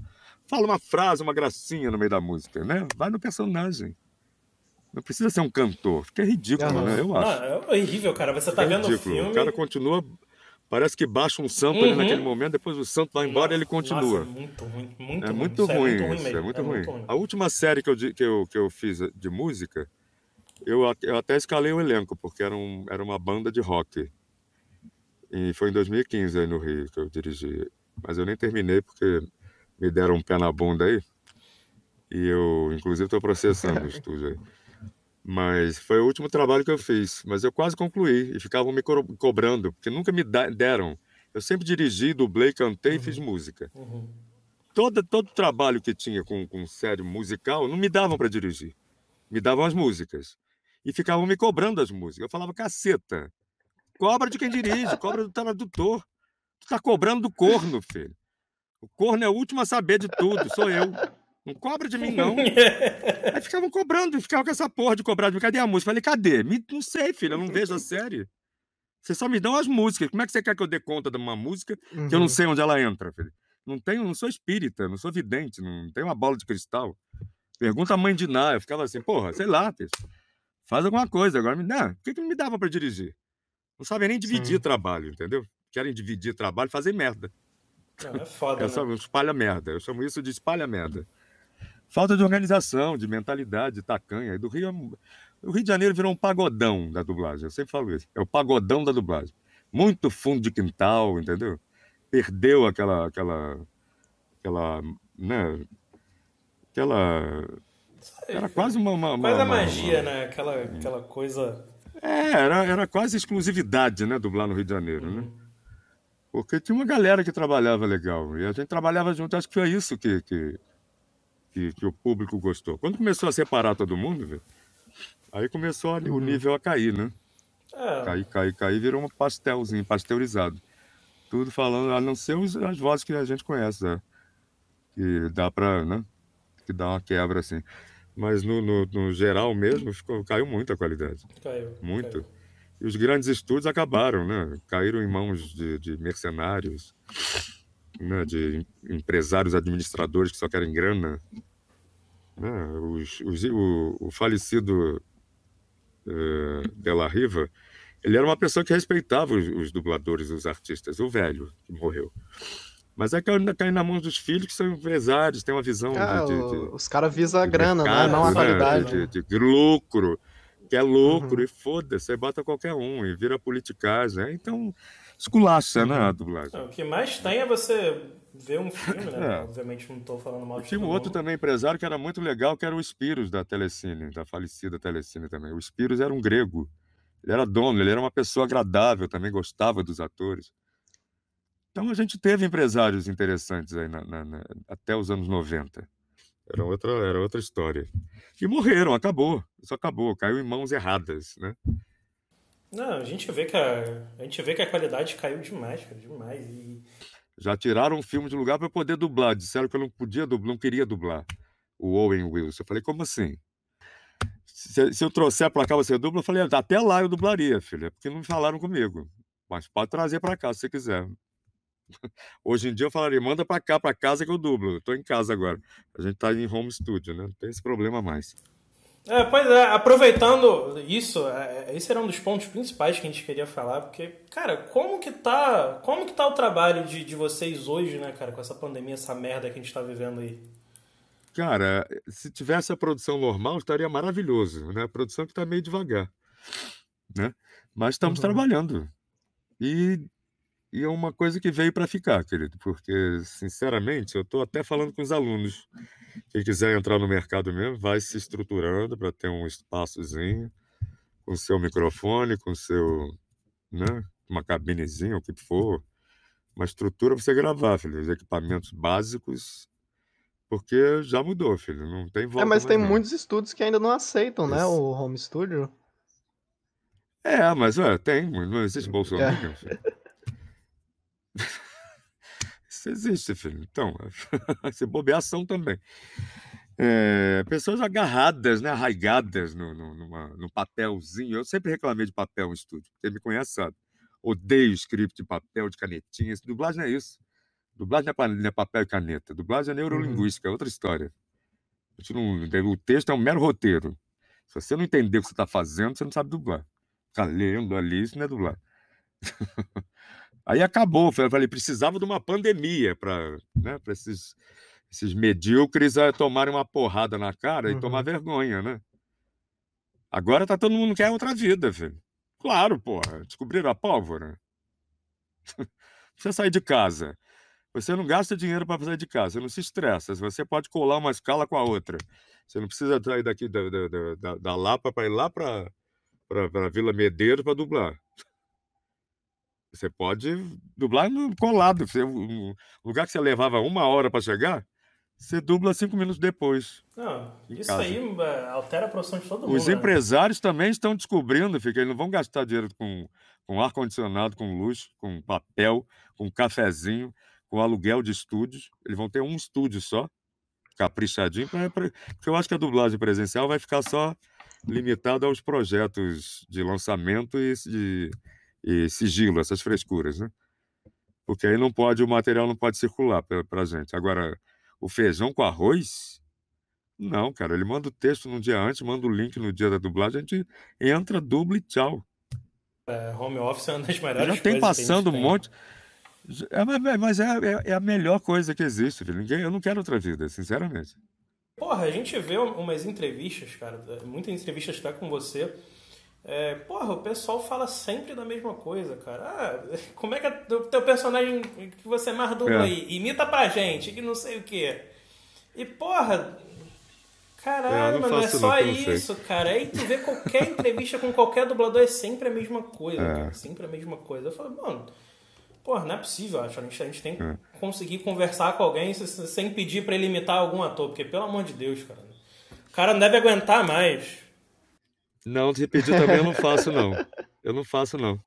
Fala uma frase, uma gracinha no meio da música, né? Vai no personagem. Não precisa ser um cantor. Fica ridículo, uhum. né? Eu acho. Não, é horrível, cara. Você tá vendo ridículo. o filme... O cara continua Parece que baixa um santo uhum. ali naquele momento, depois o santo vai embora e ele continua. Nossa, muito ruim, muito é muito ruim. Isso, é muito ruim, isso, é muito, é ruim. muito ruim. A última série que eu, que eu, que eu fiz de música, eu, eu até escalei o elenco, porque era, um, era uma banda de rock. E foi em 2015 aí no Rio que eu dirigi. Mas eu nem terminei porque me deram um pé na bunda aí. E eu, inclusive, estou processando o estúdio aí. Mas foi o último trabalho que eu fiz. Mas eu quase concluí e ficavam me co cobrando, porque nunca me deram. Eu sempre dirigi, dublei, cantei e fiz uhum. música. Uhum. Todo, todo trabalho que tinha com, com série musical não me davam para dirigir. Me davam as músicas. E ficavam me cobrando as músicas. Eu falava, caceta, cobra de quem dirige, cobra do tradutor. Tu tá cobrando do corno, filho. O corno é o último a saber de tudo, sou eu. Não cobra de mim, não. Aí ficavam cobrando, ficavam com essa porra de cobrar de mim. Cadê a música? Falei, cadê? Me, não sei, filho, eu não vejo a série. Vocês só me dão as músicas. Como é que você quer que eu dê conta de uma música que eu não uhum. sei onde ela entra, filho? Não tenho, não sou espírita, não sou vidente, não tenho uma bola de cristal. Pergunta a mãe de Ná. Eu ficava assim, porra, sei lá, filho. Faz alguma coisa. Agora me dá. Por que, que não me dava para dirigir? Não sabem nem dividir Sim. trabalho, entendeu? Querem dividir trabalho, fazer merda. Não, é foda, é né? espalha merda. Eu chamo isso de espalha merda. Falta de organização, de mentalidade, de tacanha. Do Rio, é o Rio de Janeiro virou um pagodão da dublagem. Eu sempre falo isso. É o pagodão da dublagem. Muito fundo de quintal, entendeu? Perdeu aquela, aquela, aquela, né? Aquela era quase uma. uma quase a magia, uma, né? Aquela, aquela coisa. É, era, era quase exclusividade, né? Dublar no Rio de Janeiro, né? uhum. né? Porque tinha uma galera que trabalhava legal. E a gente trabalhava junto. Acho que foi isso que, que, que, que, o público gostou. Quando começou a separar todo mundo, véio, aí começou a, uhum. o nível a cair, né? É. Cair, cair, cair, virou um pastelzinho, pasteurizado. Tudo falando, a não ser as vozes que a gente conhece, né? que dá para, né? Que dá uma quebra assim. Mas no, no, no geral mesmo, ficou, caiu muito a qualidade. Caiu. Muito. Caiu. E os grandes estúdios acabaram, né? Caíram em mãos de, de mercenários né, de empresários administradores que só querem grana. Né, os, os, o, o, falecido uh, de la Riva, ele era uma pessoa que respeitava os, os, dubladores, os artistas, o velho que morreu. Mas é que ainda cai na mão dos filhos que são empresários, têm uma visão ah, de, de, de, Os caras visam a grana, mercado, né? não a né? qualidade. De, de, lucro, que é lucro, uhum. e foda-se, você bota qualquer um e vira politicagem. Né? Então, esculacha, né, a uhum. dublagem. o que mais tem é você ver um filme, né? É. Obviamente não estou falando mal de Tinha um outro também empresário que era muito legal, que era o Spiros da Telecine, da falecida Telecine também. O Spiros era um grego. Ele era dono, ele era uma pessoa agradável, também gostava dos atores. Então a gente teve empresários interessantes aí na, na, na, até os anos 90. Era outra, era outra história. E morreram, acabou. Isso acabou, caiu em mãos erradas, né? Não, a gente vê que a, a gente vê que a qualidade caiu demais, cara, demais. E... Já tiraram um filme de lugar para poder dublar. Disseram que eu não podia dublar, não queria dublar o Owen Wilson. Eu falei, como assim? Se, se eu trouxer para cá você dubla, eu falei, até lá eu dublaria, filha, porque não falaram comigo. Mas pode trazer para cá se você quiser. Hoje em dia eu falaria, manda para cá, para casa que eu dublo. Estou em casa agora. A gente está em home studio, né? Não tem esse problema mais. É, pois é, aproveitando isso, é, é, esse era um dos pontos principais que a gente queria falar, porque, cara, como que tá, como que tá o trabalho de, de vocês hoje, né, cara, com essa pandemia, essa merda que a gente está vivendo aí? Cara, se tivesse a produção normal, estaria maravilhoso, né? A produção que está meio devagar, né? Mas estamos uhum. trabalhando. E, e é uma coisa que veio para ficar, querido, porque, sinceramente, eu estou até falando com os alunos. Quem quiser entrar no mercado mesmo, vai se estruturando para ter um espaçozinho, com seu microfone, com seu, né? Uma cabinezinha, o que for. Uma estrutura para você gravar, filho. Os equipamentos básicos porque já mudou, filho. Não tem volta. É, mas tem não. muitos estúdios que ainda não aceitam, né? O home studio. É, mas ué, tem. Não existe Bolsonaro, é. Isso existe, filho. Então, se bobeação também. É, pessoas agarradas, né, arraigadas no, no, numa, no papelzinho. Eu sempre reclamei de papel em estúdio. Quem me conhece sabe. Odeio script de papel, de canetinha. Dublagem é isso. Dublagem não é papel e caneta. Dublagem é neurolinguística, é outra história. Não, o texto é um mero roteiro. Se você não entender o que você está fazendo, você não sabe dublar. Ficar lendo ali, isso não é dublar. Aí acabou. Eu falei, precisava de uma pandemia para né, esses, esses medíocres tomarem uma porrada na cara uhum. e tomar uhum. vergonha, né? Agora tá todo mundo quer outra vida, filho. Claro, porra. Descobriram a pólvora. Você sair de casa você não gasta dinheiro para fazer de casa, você não se estressa. Você pode colar uma escala com a outra. Você não precisa sair daqui da, da, da, da Lapa para ir lá para a Vila Medeiros para dublar. Você pode dublar no colado. Você, um lugar que você levava uma hora para chegar, você dubla cinco minutos depois. Não, isso casa. aí é, altera a produção de todo mundo. Os né? empresários também estão descobrindo, fica, eles não vão gastar dinheiro com, com ar-condicionado, com luz, com papel, com cafezinho com aluguel de estúdios. Eles vão ter um estúdio só, caprichadinho, pra, pra, porque eu acho que a dublagem presencial vai ficar só limitada aos projetos de lançamento e, de, e sigilo, essas frescuras, né? Porque aí não pode, o material não pode circular para a gente. Agora, o feijão com arroz, não, cara. Ele manda o texto no dia antes, manda o link no dia da dublagem, a gente entra, dubla e tchau. É, home office é uma das melhores Já tem passando um monte. É, mas é, é, é, a melhor coisa que existe, filho. Ninguém, eu não quero outra vida, sinceramente. Porra, a gente vê umas entrevistas, cara, muitas entrevistas até com você. É, porra, o pessoal fala sempre da mesma coisa, cara. Ah, como é que é o teu personagem que você mais dubla é. aí? Imita pra gente, que não sei o quê. E, porra, caralho, é, não, não é só não, isso, cara. Aí tu vê qualquer entrevista com qualquer dublador, é sempre a mesma coisa, é. cara. Sempre a mesma coisa. Eu falo, mano Pô, não é possível, acho. A gente, a gente tem que é. conseguir conversar com alguém sem pedir para ele imitar algum ator, porque, pelo amor de Deus, cara. O cara não deve aguentar mais. Não, se pedir também eu não faço, não. Eu não faço, não.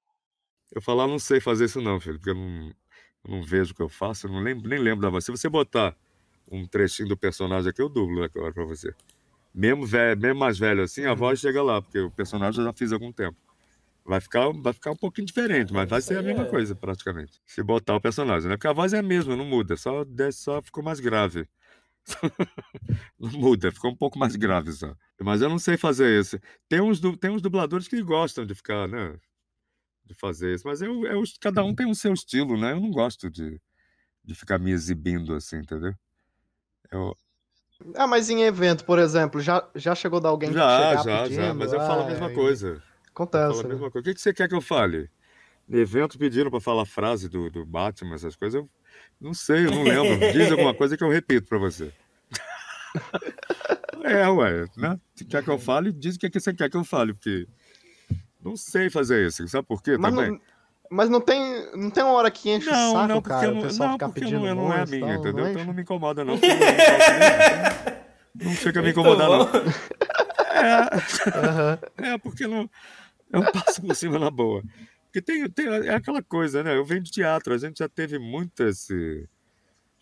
Eu falar, não sei fazer isso, não, filho, porque eu não, eu não vejo o que eu faço, eu não lembro, nem lembro da voz. Se você botar um trechinho do personagem aqui, eu dublo agora pra você. Mesmo, velho, mesmo mais velho assim, a voz chega lá, porque o personagem eu já fiz há algum tempo. Vai ficar, vai ficar um pouquinho diferente, mas vai ser a mesma coisa, praticamente. Se botar o personagem, né? Porque a voz é a mesma, não muda, só, só ficou mais grave. Não muda, ficou um pouco mais grave só. Mas eu não sei fazer isso. Tem uns, tem uns dubladores que gostam de ficar, né? De fazer isso. Mas eu, eu, cada um tem o seu estilo, né? Eu não gosto de, de ficar me exibindo assim, entendeu? Eu... Ah, mas em evento, por exemplo, já, já chegou de alguém já, que Já, pedindo? já, mas eu falo a mesma coisa. Acontece. Mesma né? coisa. O que, que você quer que eu fale? Evento pediram para falar a frase do, do Batman, essas coisas. Eu não sei, eu não lembro. Diz alguma coisa que eu repito para você. é, ué, né? Se quer que eu fale, diz o que, que você quer que eu fale, porque não sei fazer isso. Sabe por quê mas também? Não, mas não tem, não tem uma hora que enche não, o saco, não, cara, não, o pessoal não, porque não, não é minha, tal, entendeu? Então não me incomoda, não. não, não chega a me incomodar, não. É, é, porque não, eu passo por cima na boa. Porque tem, tem, é aquela coisa, né? Eu venho de teatro, a gente já teve muitas.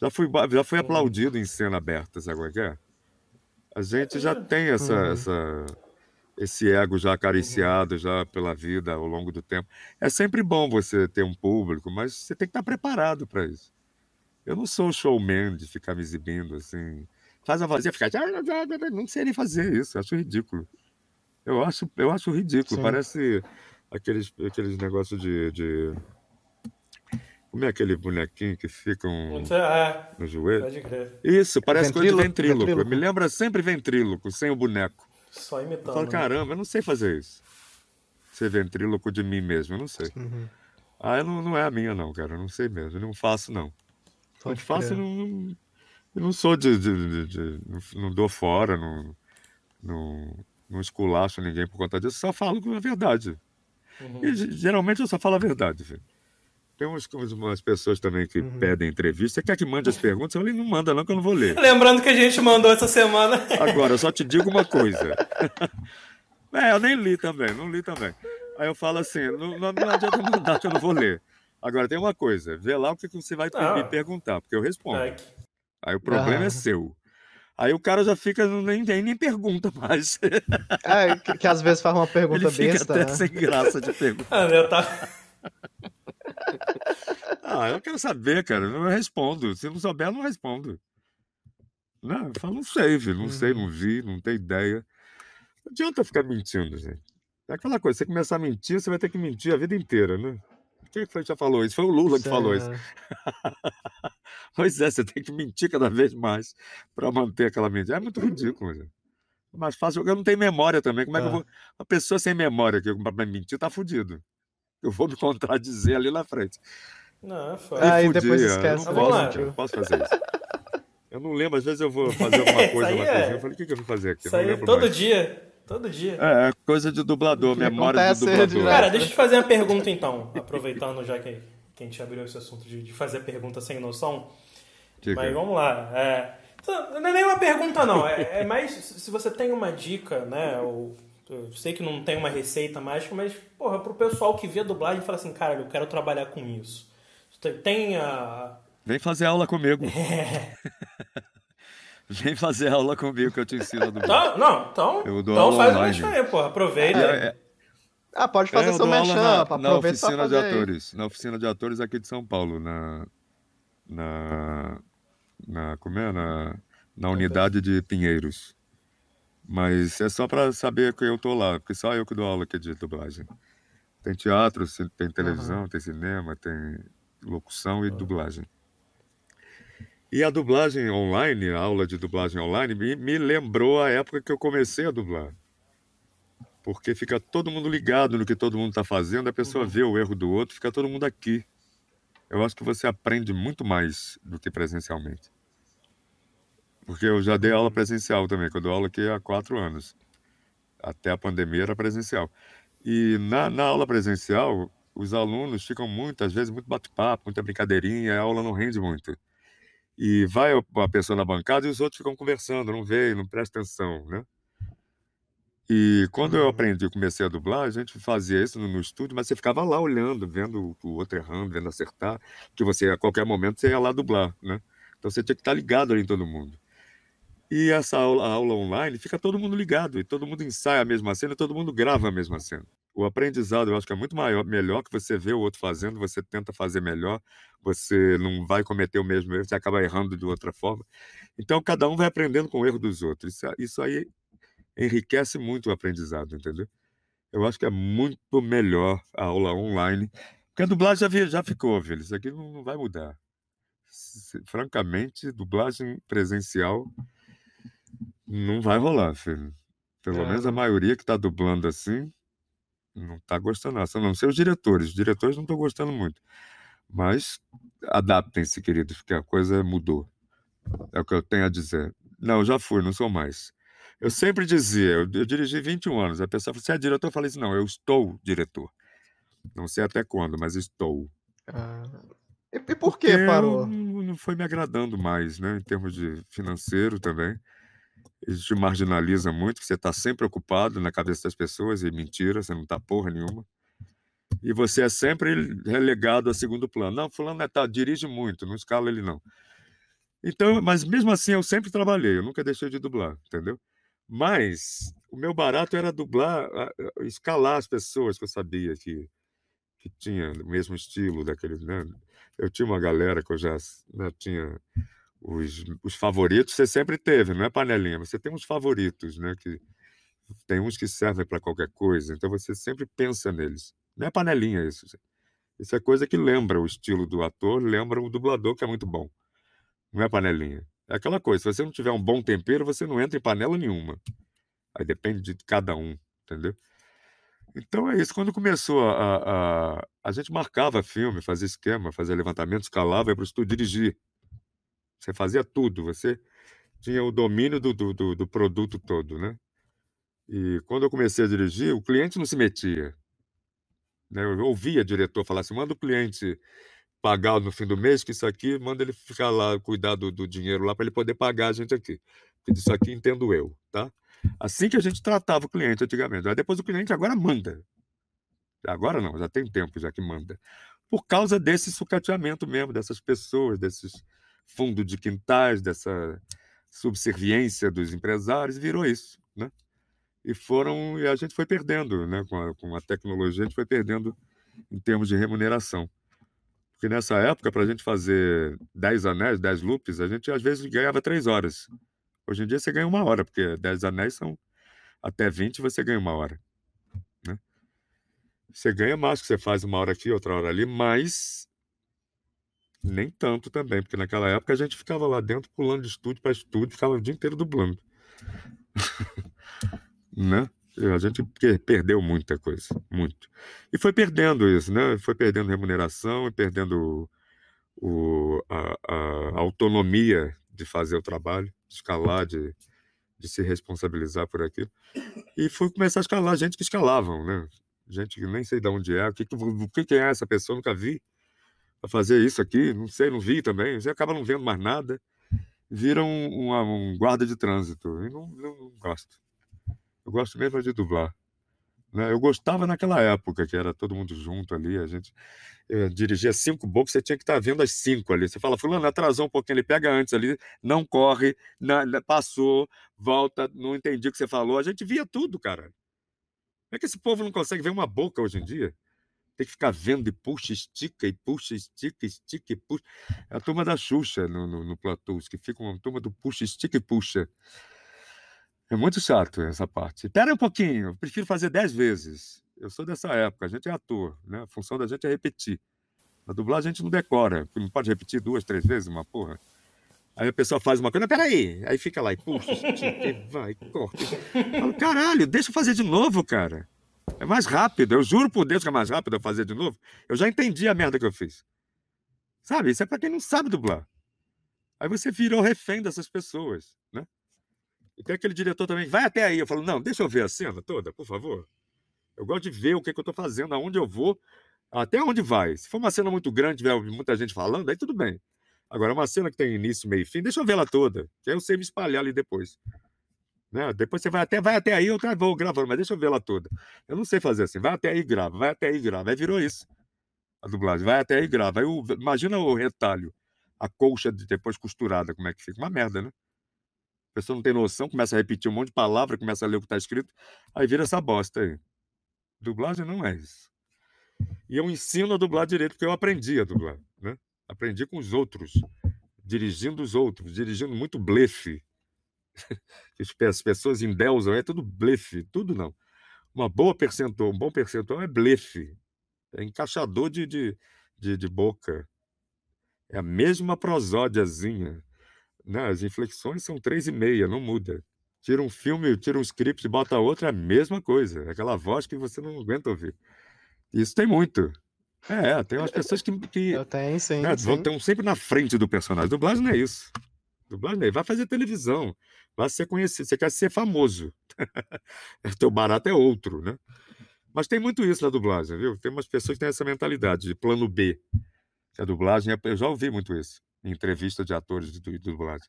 Já fui, já fui aplaudido em cena aberta, sabe o que é? A gente já tem essa, uhum. essa, esse ego já acariciado já pela vida ao longo do tempo. É sempre bom você ter um público, mas você tem que estar preparado para isso. Eu não sou showman de ficar me exibindo assim. Faz a vazia, ficar. Não sei nem fazer isso, acho ridículo. Eu acho, eu acho ridículo. Sim. Parece aqueles, aqueles negócios de, de, Como é aquele bonequinho que fica um, é, no joelho? Pode crer. Isso, parece ventríloco, coisa de ventríloco. ventríloco. Me lembra sempre ventríloco, sem o boneco. Só imitando. Eu falo, né? caramba, eu não sei fazer isso. Ser ventríloco de mim mesmo, eu não sei. Uhum. Ah, não, não é a minha, não, cara. Eu não sei mesmo. Eu não faço, não. Pode não faço, não, eu não sou de. de, de, de não, não, dou fora, não, não, não esculacho ninguém por conta disso, só falo a verdade. Uhum. E geralmente eu só falo a verdade, filho. Tem umas, umas pessoas também que uhum. pedem entrevista. Você quer que mande as perguntas? Eu falei, não manda não, que eu não vou ler. Lembrando que a gente mandou essa semana. Agora, eu só te digo uma coisa. é, eu nem li também, não li também. Aí eu falo assim, não, não, não adianta mandar que eu não vou ler. Agora, tem uma coisa, vê lá o que você vai ah. me perguntar, porque eu respondo. Aí o problema é ah. é seu. Aí o cara já fica, nem, nem, nem pergunta mais. É, que, que, às vezes faz uma pergunta Ele fica besta. Até né? sem graça de perguntar. Ah, meu, tá... ah, eu quero saber, cara. Eu respondo. Se não souber, eu não respondo. Não, eu falo, não sei, filho. Não uhum. sei, não vi, não tenho ideia. Não adianta ficar mentindo, gente. É aquela coisa, você começar a mentir, você vai ter que mentir a vida inteira, né? Quem foi que já falou isso? Foi o Lula que falou isso. pois é, você tem que mentir cada vez mais para manter aquela mentira. É muito ridículo, gente. Mas fácil, eu não tenho memória também. Como é que eu vou. Uma pessoa sem memória que para mentir tá fudido. Eu vou me contradizer ali na frente. Não, foi. Aí depois esquece. Eu não, posso, eu não posso fazer isso. Eu não lembro, às vezes eu vou fazer alguma coisa na cozinha. Eu falei, o que, que eu vou fazer aqui? Isso aí todo mais. dia. Todo dia. É, é coisa de dublador, memória de dublador. Cara, deixa eu te fazer uma pergunta então, aproveitando já que, que a gente abriu esse assunto de, de fazer pergunta sem noção. Diga. Mas vamos lá. É, então, não é nem uma pergunta, não. É, é, mais se você tem uma dica, né? Ou, eu sei que não tem uma receita mágica, mas, porra, pro pessoal que vê a dublagem e fala assim, cara, eu quero trabalhar com isso. Tem a. Vem fazer aula comigo. É. Vem fazer aula comigo que eu te ensino do Então, não, então, eu dou então faz online. o aí, pô. Aproveita. É, é, ah, pode fazer é, seu merchan, na, na oficina de atores. Aí. Na oficina de atores aqui de São Paulo, na. Na. na como é? Na, na unidade de Pinheiros. Mas é só para saber que eu tô lá, porque só eu que dou aula aqui de dublagem. Tem teatro, tem televisão, uhum. tem cinema, tem locução e uhum. dublagem. E a dublagem online, a aula de dublagem online, me, me lembrou a época que eu comecei a dublar. Porque fica todo mundo ligado no que todo mundo está fazendo, a pessoa uhum. vê o erro do outro, fica todo mundo aqui. Eu acho que você aprende muito mais do que presencialmente. Porque eu já dei aula uhum. presencial também, que eu dou aula aqui há quatro anos. Até a pandemia era presencial. E na, na aula presencial, os alunos ficam muitas vezes muito bate-papo, muita brincadeirinha, a aula não rende muito. E vai a pessoa na bancada e os outros ficam conversando, não veem, não presta atenção, né? E quando eu uhum. aprendi, comecei a dublar, a gente fazia isso no, no estúdio, mas você ficava lá olhando, vendo o outro errando, vendo acertar, que você, a qualquer momento, você ia lá dublar, né? Então você tinha que estar ligado ali em todo mundo. E essa aula, aula online fica todo mundo ligado, e todo mundo ensaia a mesma cena, e todo mundo grava a mesma cena. O aprendizado eu acho que é muito maior, melhor que você vê o outro fazendo, você tenta fazer melhor, você não vai cometer o mesmo erro, você acaba errando de outra forma. Então, cada um vai aprendendo com o erro dos outros. Isso, isso aí enriquece muito o aprendizado, entendeu? Eu acho que é muito melhor a aula online, porque a dublagem já, já ficou, filho. Isso aqui não, não vai mudar. Francamente, dublagem presencial não vai rolar, filho. Pelo é. menos a maioria que está dublando assim não está gostando, não. Não sei os diretores. Os diretores não estão gostando muito. Mas adaptem-se, queridos, porque a coisa mudou. É o que eu tenho a dizer. Não, já fui, não sou mais. Eu sempre dizia, eu, eu dirigi 21 anos. A pessoa falou, você é diretor? Eu falei assim, não, eu estou diretor. Não sei até quando, mas estou. Ah, e, por que parou? Não, não foi me agradando mais, né? Em termos de financeiro também. Isso te marginaliza muito, você está sempre ocupado na cabeça das pessoas e mentira, você não está porra nenhuma. E você é sempre relegado a segundo plano. Não, fulano é, dirige muito, não escala ele não. Então, mas mesmo assim eu sempre trabalhei, eu nunca deixei de dublar, entendeu? Mas o meu barato era dublar, escalar as pessoas que eu sabia que, que tinha o mesmo estilo daquele, né? Eu tinha uma galera que eu já né, tinha os, os favoritos, você sempre teve, não é panelinha, você tem uns favoritos, né? Que tem uns que servem para qualquer coisa, então você sempre pensa neles. Não é panelinha isso. Isso é coisa que lembra o estilo do ator, lembra o dublador, que é muito bom. Não é panelinha. É aquela coisa, se você não tiver um bom tempero, você não entra em panela nenhuma. Aí depende de cada um, entendeu? Então é isso. Quando começou a. A, a gente marcava filme, fazia esquema, fazia levantamento, escalava, ia para o estúdio dirigir. Você fazia tudo, você tinha o domínio do, do, do, produto todo, né? E quando eu comecei a dirigir, o cliente não se metia. Né? Eu ouvia o diretor falar assim: manda o cliente pagar no fim do mês, que isso aqui, manda ele ficar lá, cuidar do, do dinheiro lá, para ele poder pagar a gente aqui. Disso aqui entendo eu, tá? Assim que a gente tratava o cliente antigamente. Aí depois o cliente agora manda. Agora não, já tem tempo já que manda. Por causa desse sucateamento mesmo, dessas pessoas, desses fundos de quintais, dessa subserviência dos empresários, virou isso, né? E foram, e a gente foi perdendo, né? Com a, com a tecnologia, a gente foi perdendo em termos de remuneração. Porque nessa época, para a gente fazer 10 anéis, 10 loops, a gente às vezes ganhava 3 horas. Hoje em dia você ganha uma hora, porque 10 anéis são até 20, você ganha uma hora. Né? Você ganha mais, que você faz uma hora aqui, outra hora ali, mas nem tanto também, porque naquela época a gente ficava lá dentro pulando de estúdio para estúdio, ficava o dia inteiro dublando. né? A gente perdeu muita coisa, muito. E foi perdendo isso, né? Foi perdendo remuneração e perdendo o, a, a, autonomia de fazer o trabalho, de escalar, de, de se responsabilizar por aquilo. E foi começar a escalar gente que escalavam, né? Gente que nem sei de onde é, o que, o que é essa pessoa, nunca vi a fazer isso aqui, não sei, não vi também. Você acaba não vendo mais nada, vira um, um, guarda de trânsito. E não, não, não gosto. Eu gosto mesmo de dublar. Né? Eu gostava naquela época, que era todo mundo junto ali, a gente eh, dirigia cinco bocas, você tinha que estar vendo as cinco ali. Você fala, fulano, atrasou um pouquinho, ele pega antes ali, não corre, na, passou, volta, não entendi o que você falou. A gente via tudo, cara. Como é que esse povo não consegue ver uma boca hoje em dia? Tem que ficar vendo e puxa, estica, e puxa, estica, estica e puxa. É a turma da Xuxa no, no, no Platus, que fica uma turma do puxa, estica e puxa. É muito chato essa parte. Espera um pouquinho, eu prefiro fazer dez vezes. Eu sou dessa época, a gente é ator, né? A função da gente é repetir. Na dublagem a gente não decora, não pode repetir duas, três vezes uma porra. Aí a pessoa faz uma coisa, peraí. Aí fica lá e puxa, estica, e vai, corta. Eu falo, caralho, deixa eu fazer de novo, cara. É mais rápido. Eu juro por Deus que é mais rápido eu fazer de novo. Eu já entendi a merda que eu fiz. Sabe? Isso é pra quem não sabe dublar. Aí você virou refém dessas pessoas, né? E tem aquele diretor também, vai até aí. Eu falo, não, deixa eu ver a cena toda, por favor. Eu gosto de ver o que, que eu estou fazendo, aonde eu vou, até onde vai. Se for uma cena muito grande, tiver muita gente falando, aí tudo bem. Agora, uma cena que tem início, meio e fim, deixa eu ver ela toda, que aí eu sei me espalhar ali depois. Né? Depois você vai até, vai até aí, eu vou gravando, mas deixa eu ver ela toda. Eu não sei fazer assim, vai até aí grava, vai até aí e grava. Aí virou isso, a dublagem, vai até aí e grava. Aí imagina o retalho, a colcha de depois costurada, como é que fica. Uma merda, né? A pessoa não tem noção, começa a repetir um monte de palavra, começa a ler o que está escrito, aí vira essa bosta aí. Dublagem não é isso. E eu ensino a dublar direito, porque eu aprendi a dublar. Né? Aprendi com os outros, dirigindo os outros, dirigindo muito blefe. As pessoas endeusam, é tudo blefe, tudo não. Uma boa percentual, um bom percentual é blefe, é encaixador de, de, de, de boca. É a mesma prosódiazinha. Né? As inflexões são três e meia, não muda. Tira um filme, tira um script e bota outro, é a mesma coisa. É aquela voz que você não aguenta ouvir. Isso tem muito. É, tem umas pessoas que. que Eu tenho, sim. né, sim. estão sempre na frente do personagem. Dublagem não é isso. Dublagem. Vai fazer televisão. Vai ser conhecido. Você quer ser famoso. Teu barato é outro, né? Mas tem muito isso na dublagem, viu? Tem umas pessoas que têm essa mentalidade de plano B. A dublagem é... Eu já ouvi muito isso em entrevista de atores de, dublagem.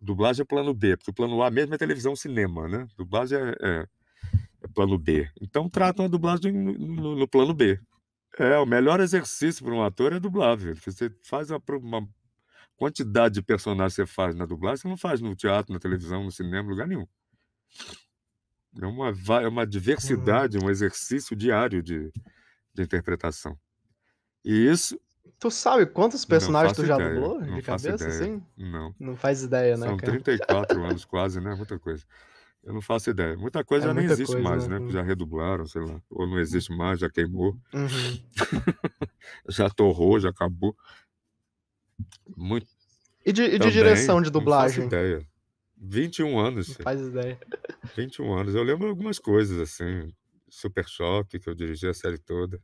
Dublagem é plano B, porque o plano A mesmo é televisão cinema, né? Dublagem é, é, é plano B. Então tratam a dublagem no, no, no plano B. É, o melhor exercício para um ator é dublável. Você faz uma, uma, quantidade de personagens que você faz na dublagem, você não faz no teatro, na televisão, no cinema, lugar nenhum. É uma, é uma diversidade, um exercício diário de, de interpretação. E isso. Tu sabe quantos personagens tu já ideia, dublou de cabeça, ideia. assim? Não. Não faz ideia, né, São cara? 34 anos quase, né? Muita coisa. Eu não faço ideia. Muita coisa É já nem muita existe coisa, mais, né? né? Já redublaram, sei lá. Ou não existe mais, já queimou, Uhum. já torrou, já acabou. Muito. E de, e de direção de Não faço dublagem? ideia. 21 anos. Não faz ideia. 21 anos. Eu lembro algumas coisas, assim. Super Choque, que eu dirigi a série toda.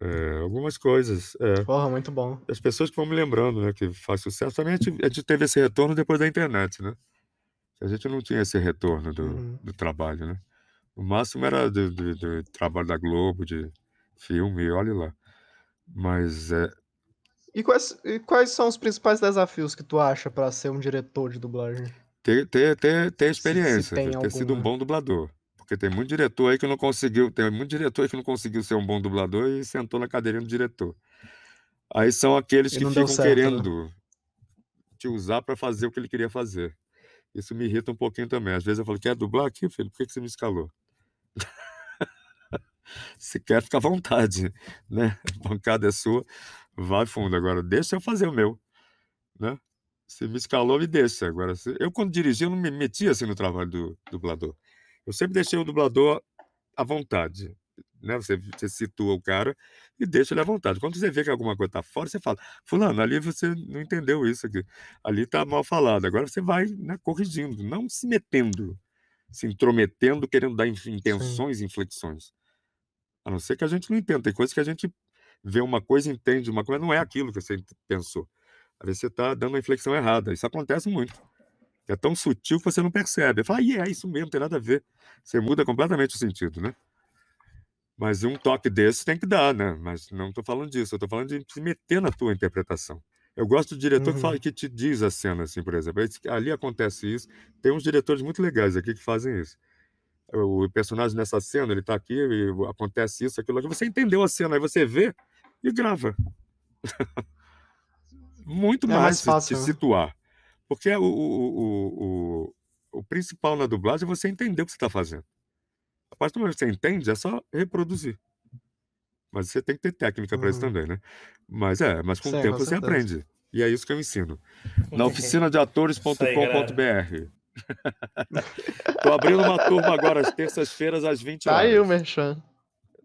É, algumas coisas. É. Porra, muito bom. As pessoas que vão me lembrando, né? Que faz sucesso. Também a gente, a gente teve esse retorno depois da internet, né? A gente não tinha esse retorno do, Uhum. do trabalho, né? O máximo era do, do- do trabalho da Globo, de filme, olhe lá. Mas é, E quais, e quais são os principais desafios que tu acha pra ser um diretor de dublagem? ter, ter, ter, ter Se- se experiência, tem ter, ter sido um alguma. bom dublador. Porque tem muito diretor aí que não conseguiu, tem muito diretor aí que não conseguiu ser um bom dublador e sentou na cadeirinha do diretor. Aí são aqueles que ficam certo, né? querendo te usar para fazer o que ele queria fazer. Isso me irrita um pouquinho também. Às vezes eu falo, quer dublar aqui, filho? Por que que você me escalou? Se quer, fica à vontade, né? A bancada é sua, vai fundo. Agora, deixa eu fazer o meu, né? Se me escalou, me deixa. Agora, eu quando dirigi, eu não me metia assim no trabalho do dublador. Eu sempre deixei o dublador à vontade, né? Você, você situa o cara e deixa ele à vontade. Quando você vê que alguma coisa tá fora, você fala, fulano, ali você não entendeu isso aqui. Ali tá mal falado. Agora você vai né, corrigindo, não se metendo, se intrometendo, querendo dar intenções e inflexões. A não ser que a gente não entenda. Tem coisas que a gente vê uma coisa, entende uma coisa, não é aquilo que você pensou. Às vezes você está dando uma inflexão errada. Isso acontece muito. É tão sutil que você não percebe. Fala, "Ih, é isso mesmo, não tem nada a ver. Você muda completamente o sentido, né? Mas um toque desse tem que dar, né? Mas não estou falando disso. Eu estou falando de se meter na tua interpretação. Eu gosto do diretor que, fala, Uhum. que te diz a cena, assim, por exemplo. Ali acontece isso. Tem uns diretores muito legais aqui que fazem isso o personagem nessa cena, ele tá aqui, acontece isso, aquilo, aquilo. Você entendeu a cena, aí você vê e grava. Muito É mais, mais se- fácil, te né? situar. Porque o, o, o, o, o principal na dublagem é você entender o que você está fazendo. A partir do momento que você entende, é só reproduzir. Mas você tem que ter técnica para isso Uhum. também, né? Mas é, mas com o tempo com você aprende. E é isso que eu ensino. Na oficinadeatores.com.br. Tô abrindo uma turma agora às terças-feiras às 20 Tá aí o horas. Merchan.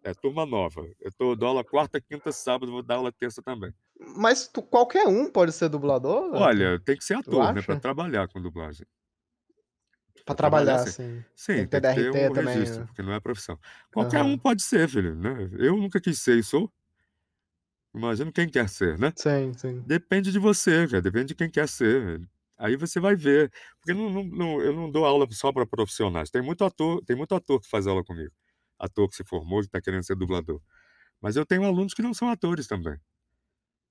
É turma nova. Eu tô dou aula quarta, quinta, sábado, vou dar aula terça também. Mas tu- qualquer um pode ser dublador? Olha, tem que ser ator, né, para trabalhar com dublagem. Pra trabalhar, trabalhar, sim. assim. Sim, Tem que tem ter que ter DRT um também, registro, né? porque não é profissão. Qualquer Aham. um pode ser, filho, né? Eu nunca quis ser e sou. Imagino quem quer ser, né? Sim, sim. Depende de você, cara. Depende de quem quer ser. Aí você vai ver. Porque não, não- não- eu não dou aula só para profissionais. Tem muito ator, tem muito ator que faz aula comigo. Ator que se formou, que está querendo ser dublador. Mas eu tenho alunos que não são atores também.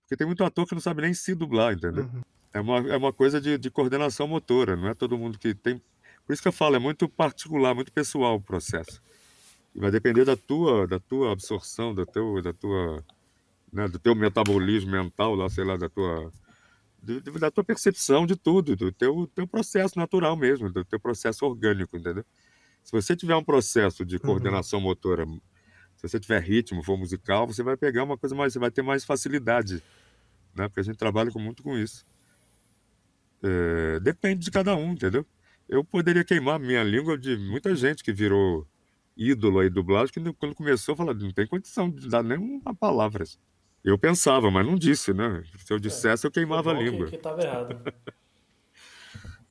Porque tem muito ator que não sabe nem se dublar, entendeu? Uhum. É uma, é uma coisa de, de coordenação motora, não é todo mundo que tem. Por isso que eu falo, é muito particular, muito pessoal o processo. E vai depender da tua, da tua absorção, da, teu, da tua, né, do teu metabolismo mental, lá, sei lá, da tua, da tua percepção de tudo, do teu, teu processo natural mesmo, do teu processo orgânico, entendeu? Se você tiver um processo de Uhum. coordenação motora, se você tiver ritmo, for musical, você vai pegar uma coisa mais, você vai ter mais facilidade, né? Porque a gente trabalha muito com isso. É, depende de cada um, entendeu? Eu poderia queimar minha língua de muita gente que virou ídolo aí dublagem, que quando começou, falou, não tem condição de dar nem uma palavra. Eu pensava, mas não disse, né? Se eu dissesse, eu queimava a Foi bom língua. Que, que tava errado.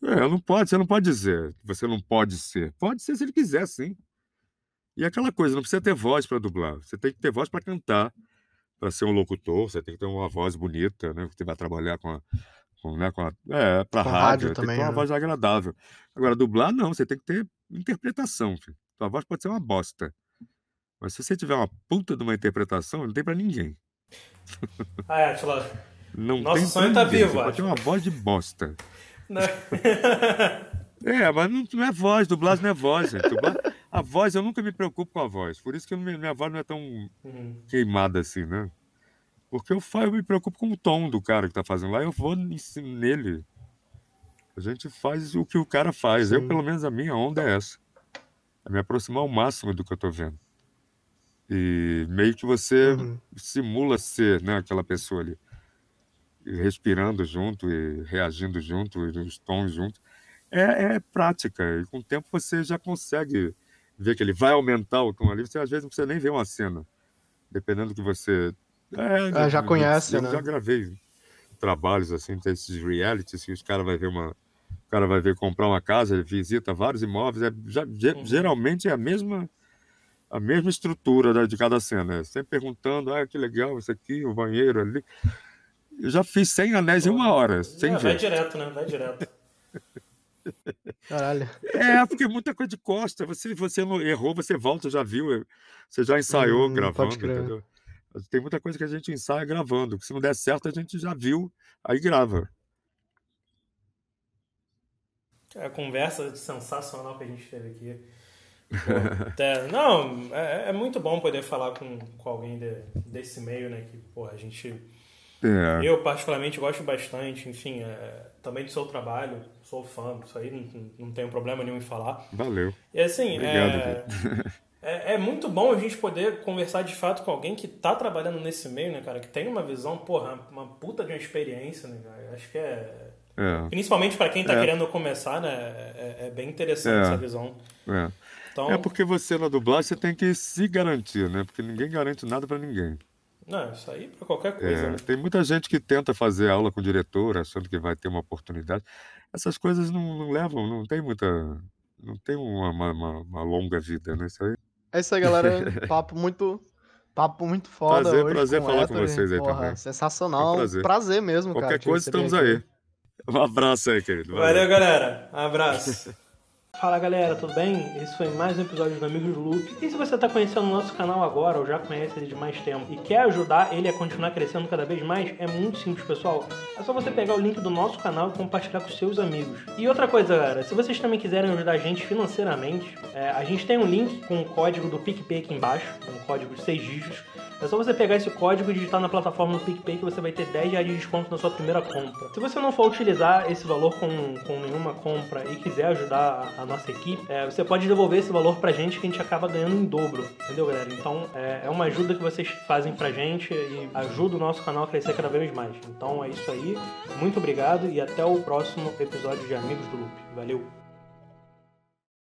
É, não pode, você não pode dizer, você não pode ser. Pode ser se ele quiser, sim. E aquela coisa, não precisa ter voz para dublar. Você tem que ter voz para cantar, para ser um locutor, você tem que ter uma voz bonita, né? Você vai trabalhar com a. Com, né, com a é, para Com rádio, rádio tem que também, ter uma né? voz agradável. Agora, dublar, não, você tem que ter interpretação, filho. Sua voz pode ser uma bosta. Mas se você tiver uma puta de uma interpretação, não tem para ninguém. Ah, é, Atila. Não Nosso tem pra sonho tá ninguém. vivo, Você pode ter uma voz de bosta. Né? É, mas não, não é voz, dublagem não é voz, gente. A voz, eu nunca me preocupo com a voz. Por isso que eu me- minha voz não é tão Uhum. queimada assim, né? Porque eu, eu me preocupo com o tom do cara que tá fazendo lá, eu vou nele. A gente faz o que o cara faz. Eu, Sim. pelo menos, a minha onda é essa. É me aproximar ao máximo do que eu tô vendo. E meio que você Uhum. simula ser né, aquela pessoa ali. Respirando junto e reagindo junto, e os tons juntos. É, é prática. E com o tempo você já consegue ver que ele vai aumentar o tom ali. Você às vezes não precisa nem ver uma cena. Dependendo do que você. É, Ah, já conhece, eu né? já gravei trabalhos assim, tem esses realities, que os caras vai ver uma. O cara vai ver comprar uma casa, ele visita vários imóveis. É, já- Uhum. Geralmente é a mesma a mesma estrutura da- de cada cena. é Sempre perguntando, ah, que legal isso aqui, o banheiro ali. Eu já fiz 100 anéis em uma hora, sem É, vai direto, né? Vai direto. Caralho. É, porque é muita coisa de costa. Você, você não errou, você volta, já viu, você já ensaiou Hum, gravando, entendeu? Tem muita coisa que a gente ensaia gravando, se não der certo, a gente já viu, aí grava. É a conversa sensacional que a gente teve aqui. Pô, até- não, é, é muito bom poder falar com, com alguém de- desse meio, né? Que, pô, a gente. É, Eu, particularmente, gosto bastante, enfim, é, também do seu trabalho, sou fã, isso aí não, não tenho problema nenhum em falar. valeu. E assim, Obrigado, é, é, é muito bom a gente poder conversar de fato com alguém que tá trabalhando nesse meio, né, cara? Que tem uma visão, porra, uma puta de uma experiência, né, cara? Acho que é. É, Principalmente pra quem tá É. querendo começar, né? É, bem interessante É. essa visão. é. Então, É porque você na dublagem você tem que se garantir, né? Porque ninguém garante nada pra ninguém. Não, isso aí pra qualquer coisa, É, né? tem muita gente que tenta fazer aula com o diretor, achando que vai ter uma oportunidade. Essas coisas não, não levam, não tem muita. Não tem uma, uma, uma- uma longa vida, né? Isso aí. É isso aí, galera. Papo muito. Papo muito foda Prazer- hoje. prazer com falar com vocês aí Porra, também. Sensacional. Um prazer. mesmo, cara. Qualquer coisa, estamos aqui. aí. Um abraço aí, querido. Valeu, galera. Abraço. Fala galera, tudo bem? Esse foi mais um episódio do Amigos do Loop. E se você está conhecendo o nosso canal agora ou já conhece ele de mais tempo e quer ajudar ele a continuar crescendo cada vez mais, é muito simples, pessoal. É só você pegar o link do nosso canal e compartilhar com seus amigos. E outra coisa, galera, se vocês também quiserem ajudar a gente financeiramente, é, a gente tem um link com o código do PicPay aqui embaixo, um código de 6 dígitos. É só você pegar esse código e digitar na plataforma do PicPay que você vai ter 10 reais de desconto na sua primeira compra. Se você não for utilizar esse valor com, com nenhuma compra e quiser ajudar a, nossa equipe, é, você pode devolver esse valor pra gente que a gente acaba ganhando em dobro. Entendeu, galera? Então é, é uma ajuda que vocês fazem pra gente e ajuda o nosso canal a crescer cada vez mais. Então é isso aí. Muito obrigado e até o próximo episódio de Amigos do Loop. Valeu!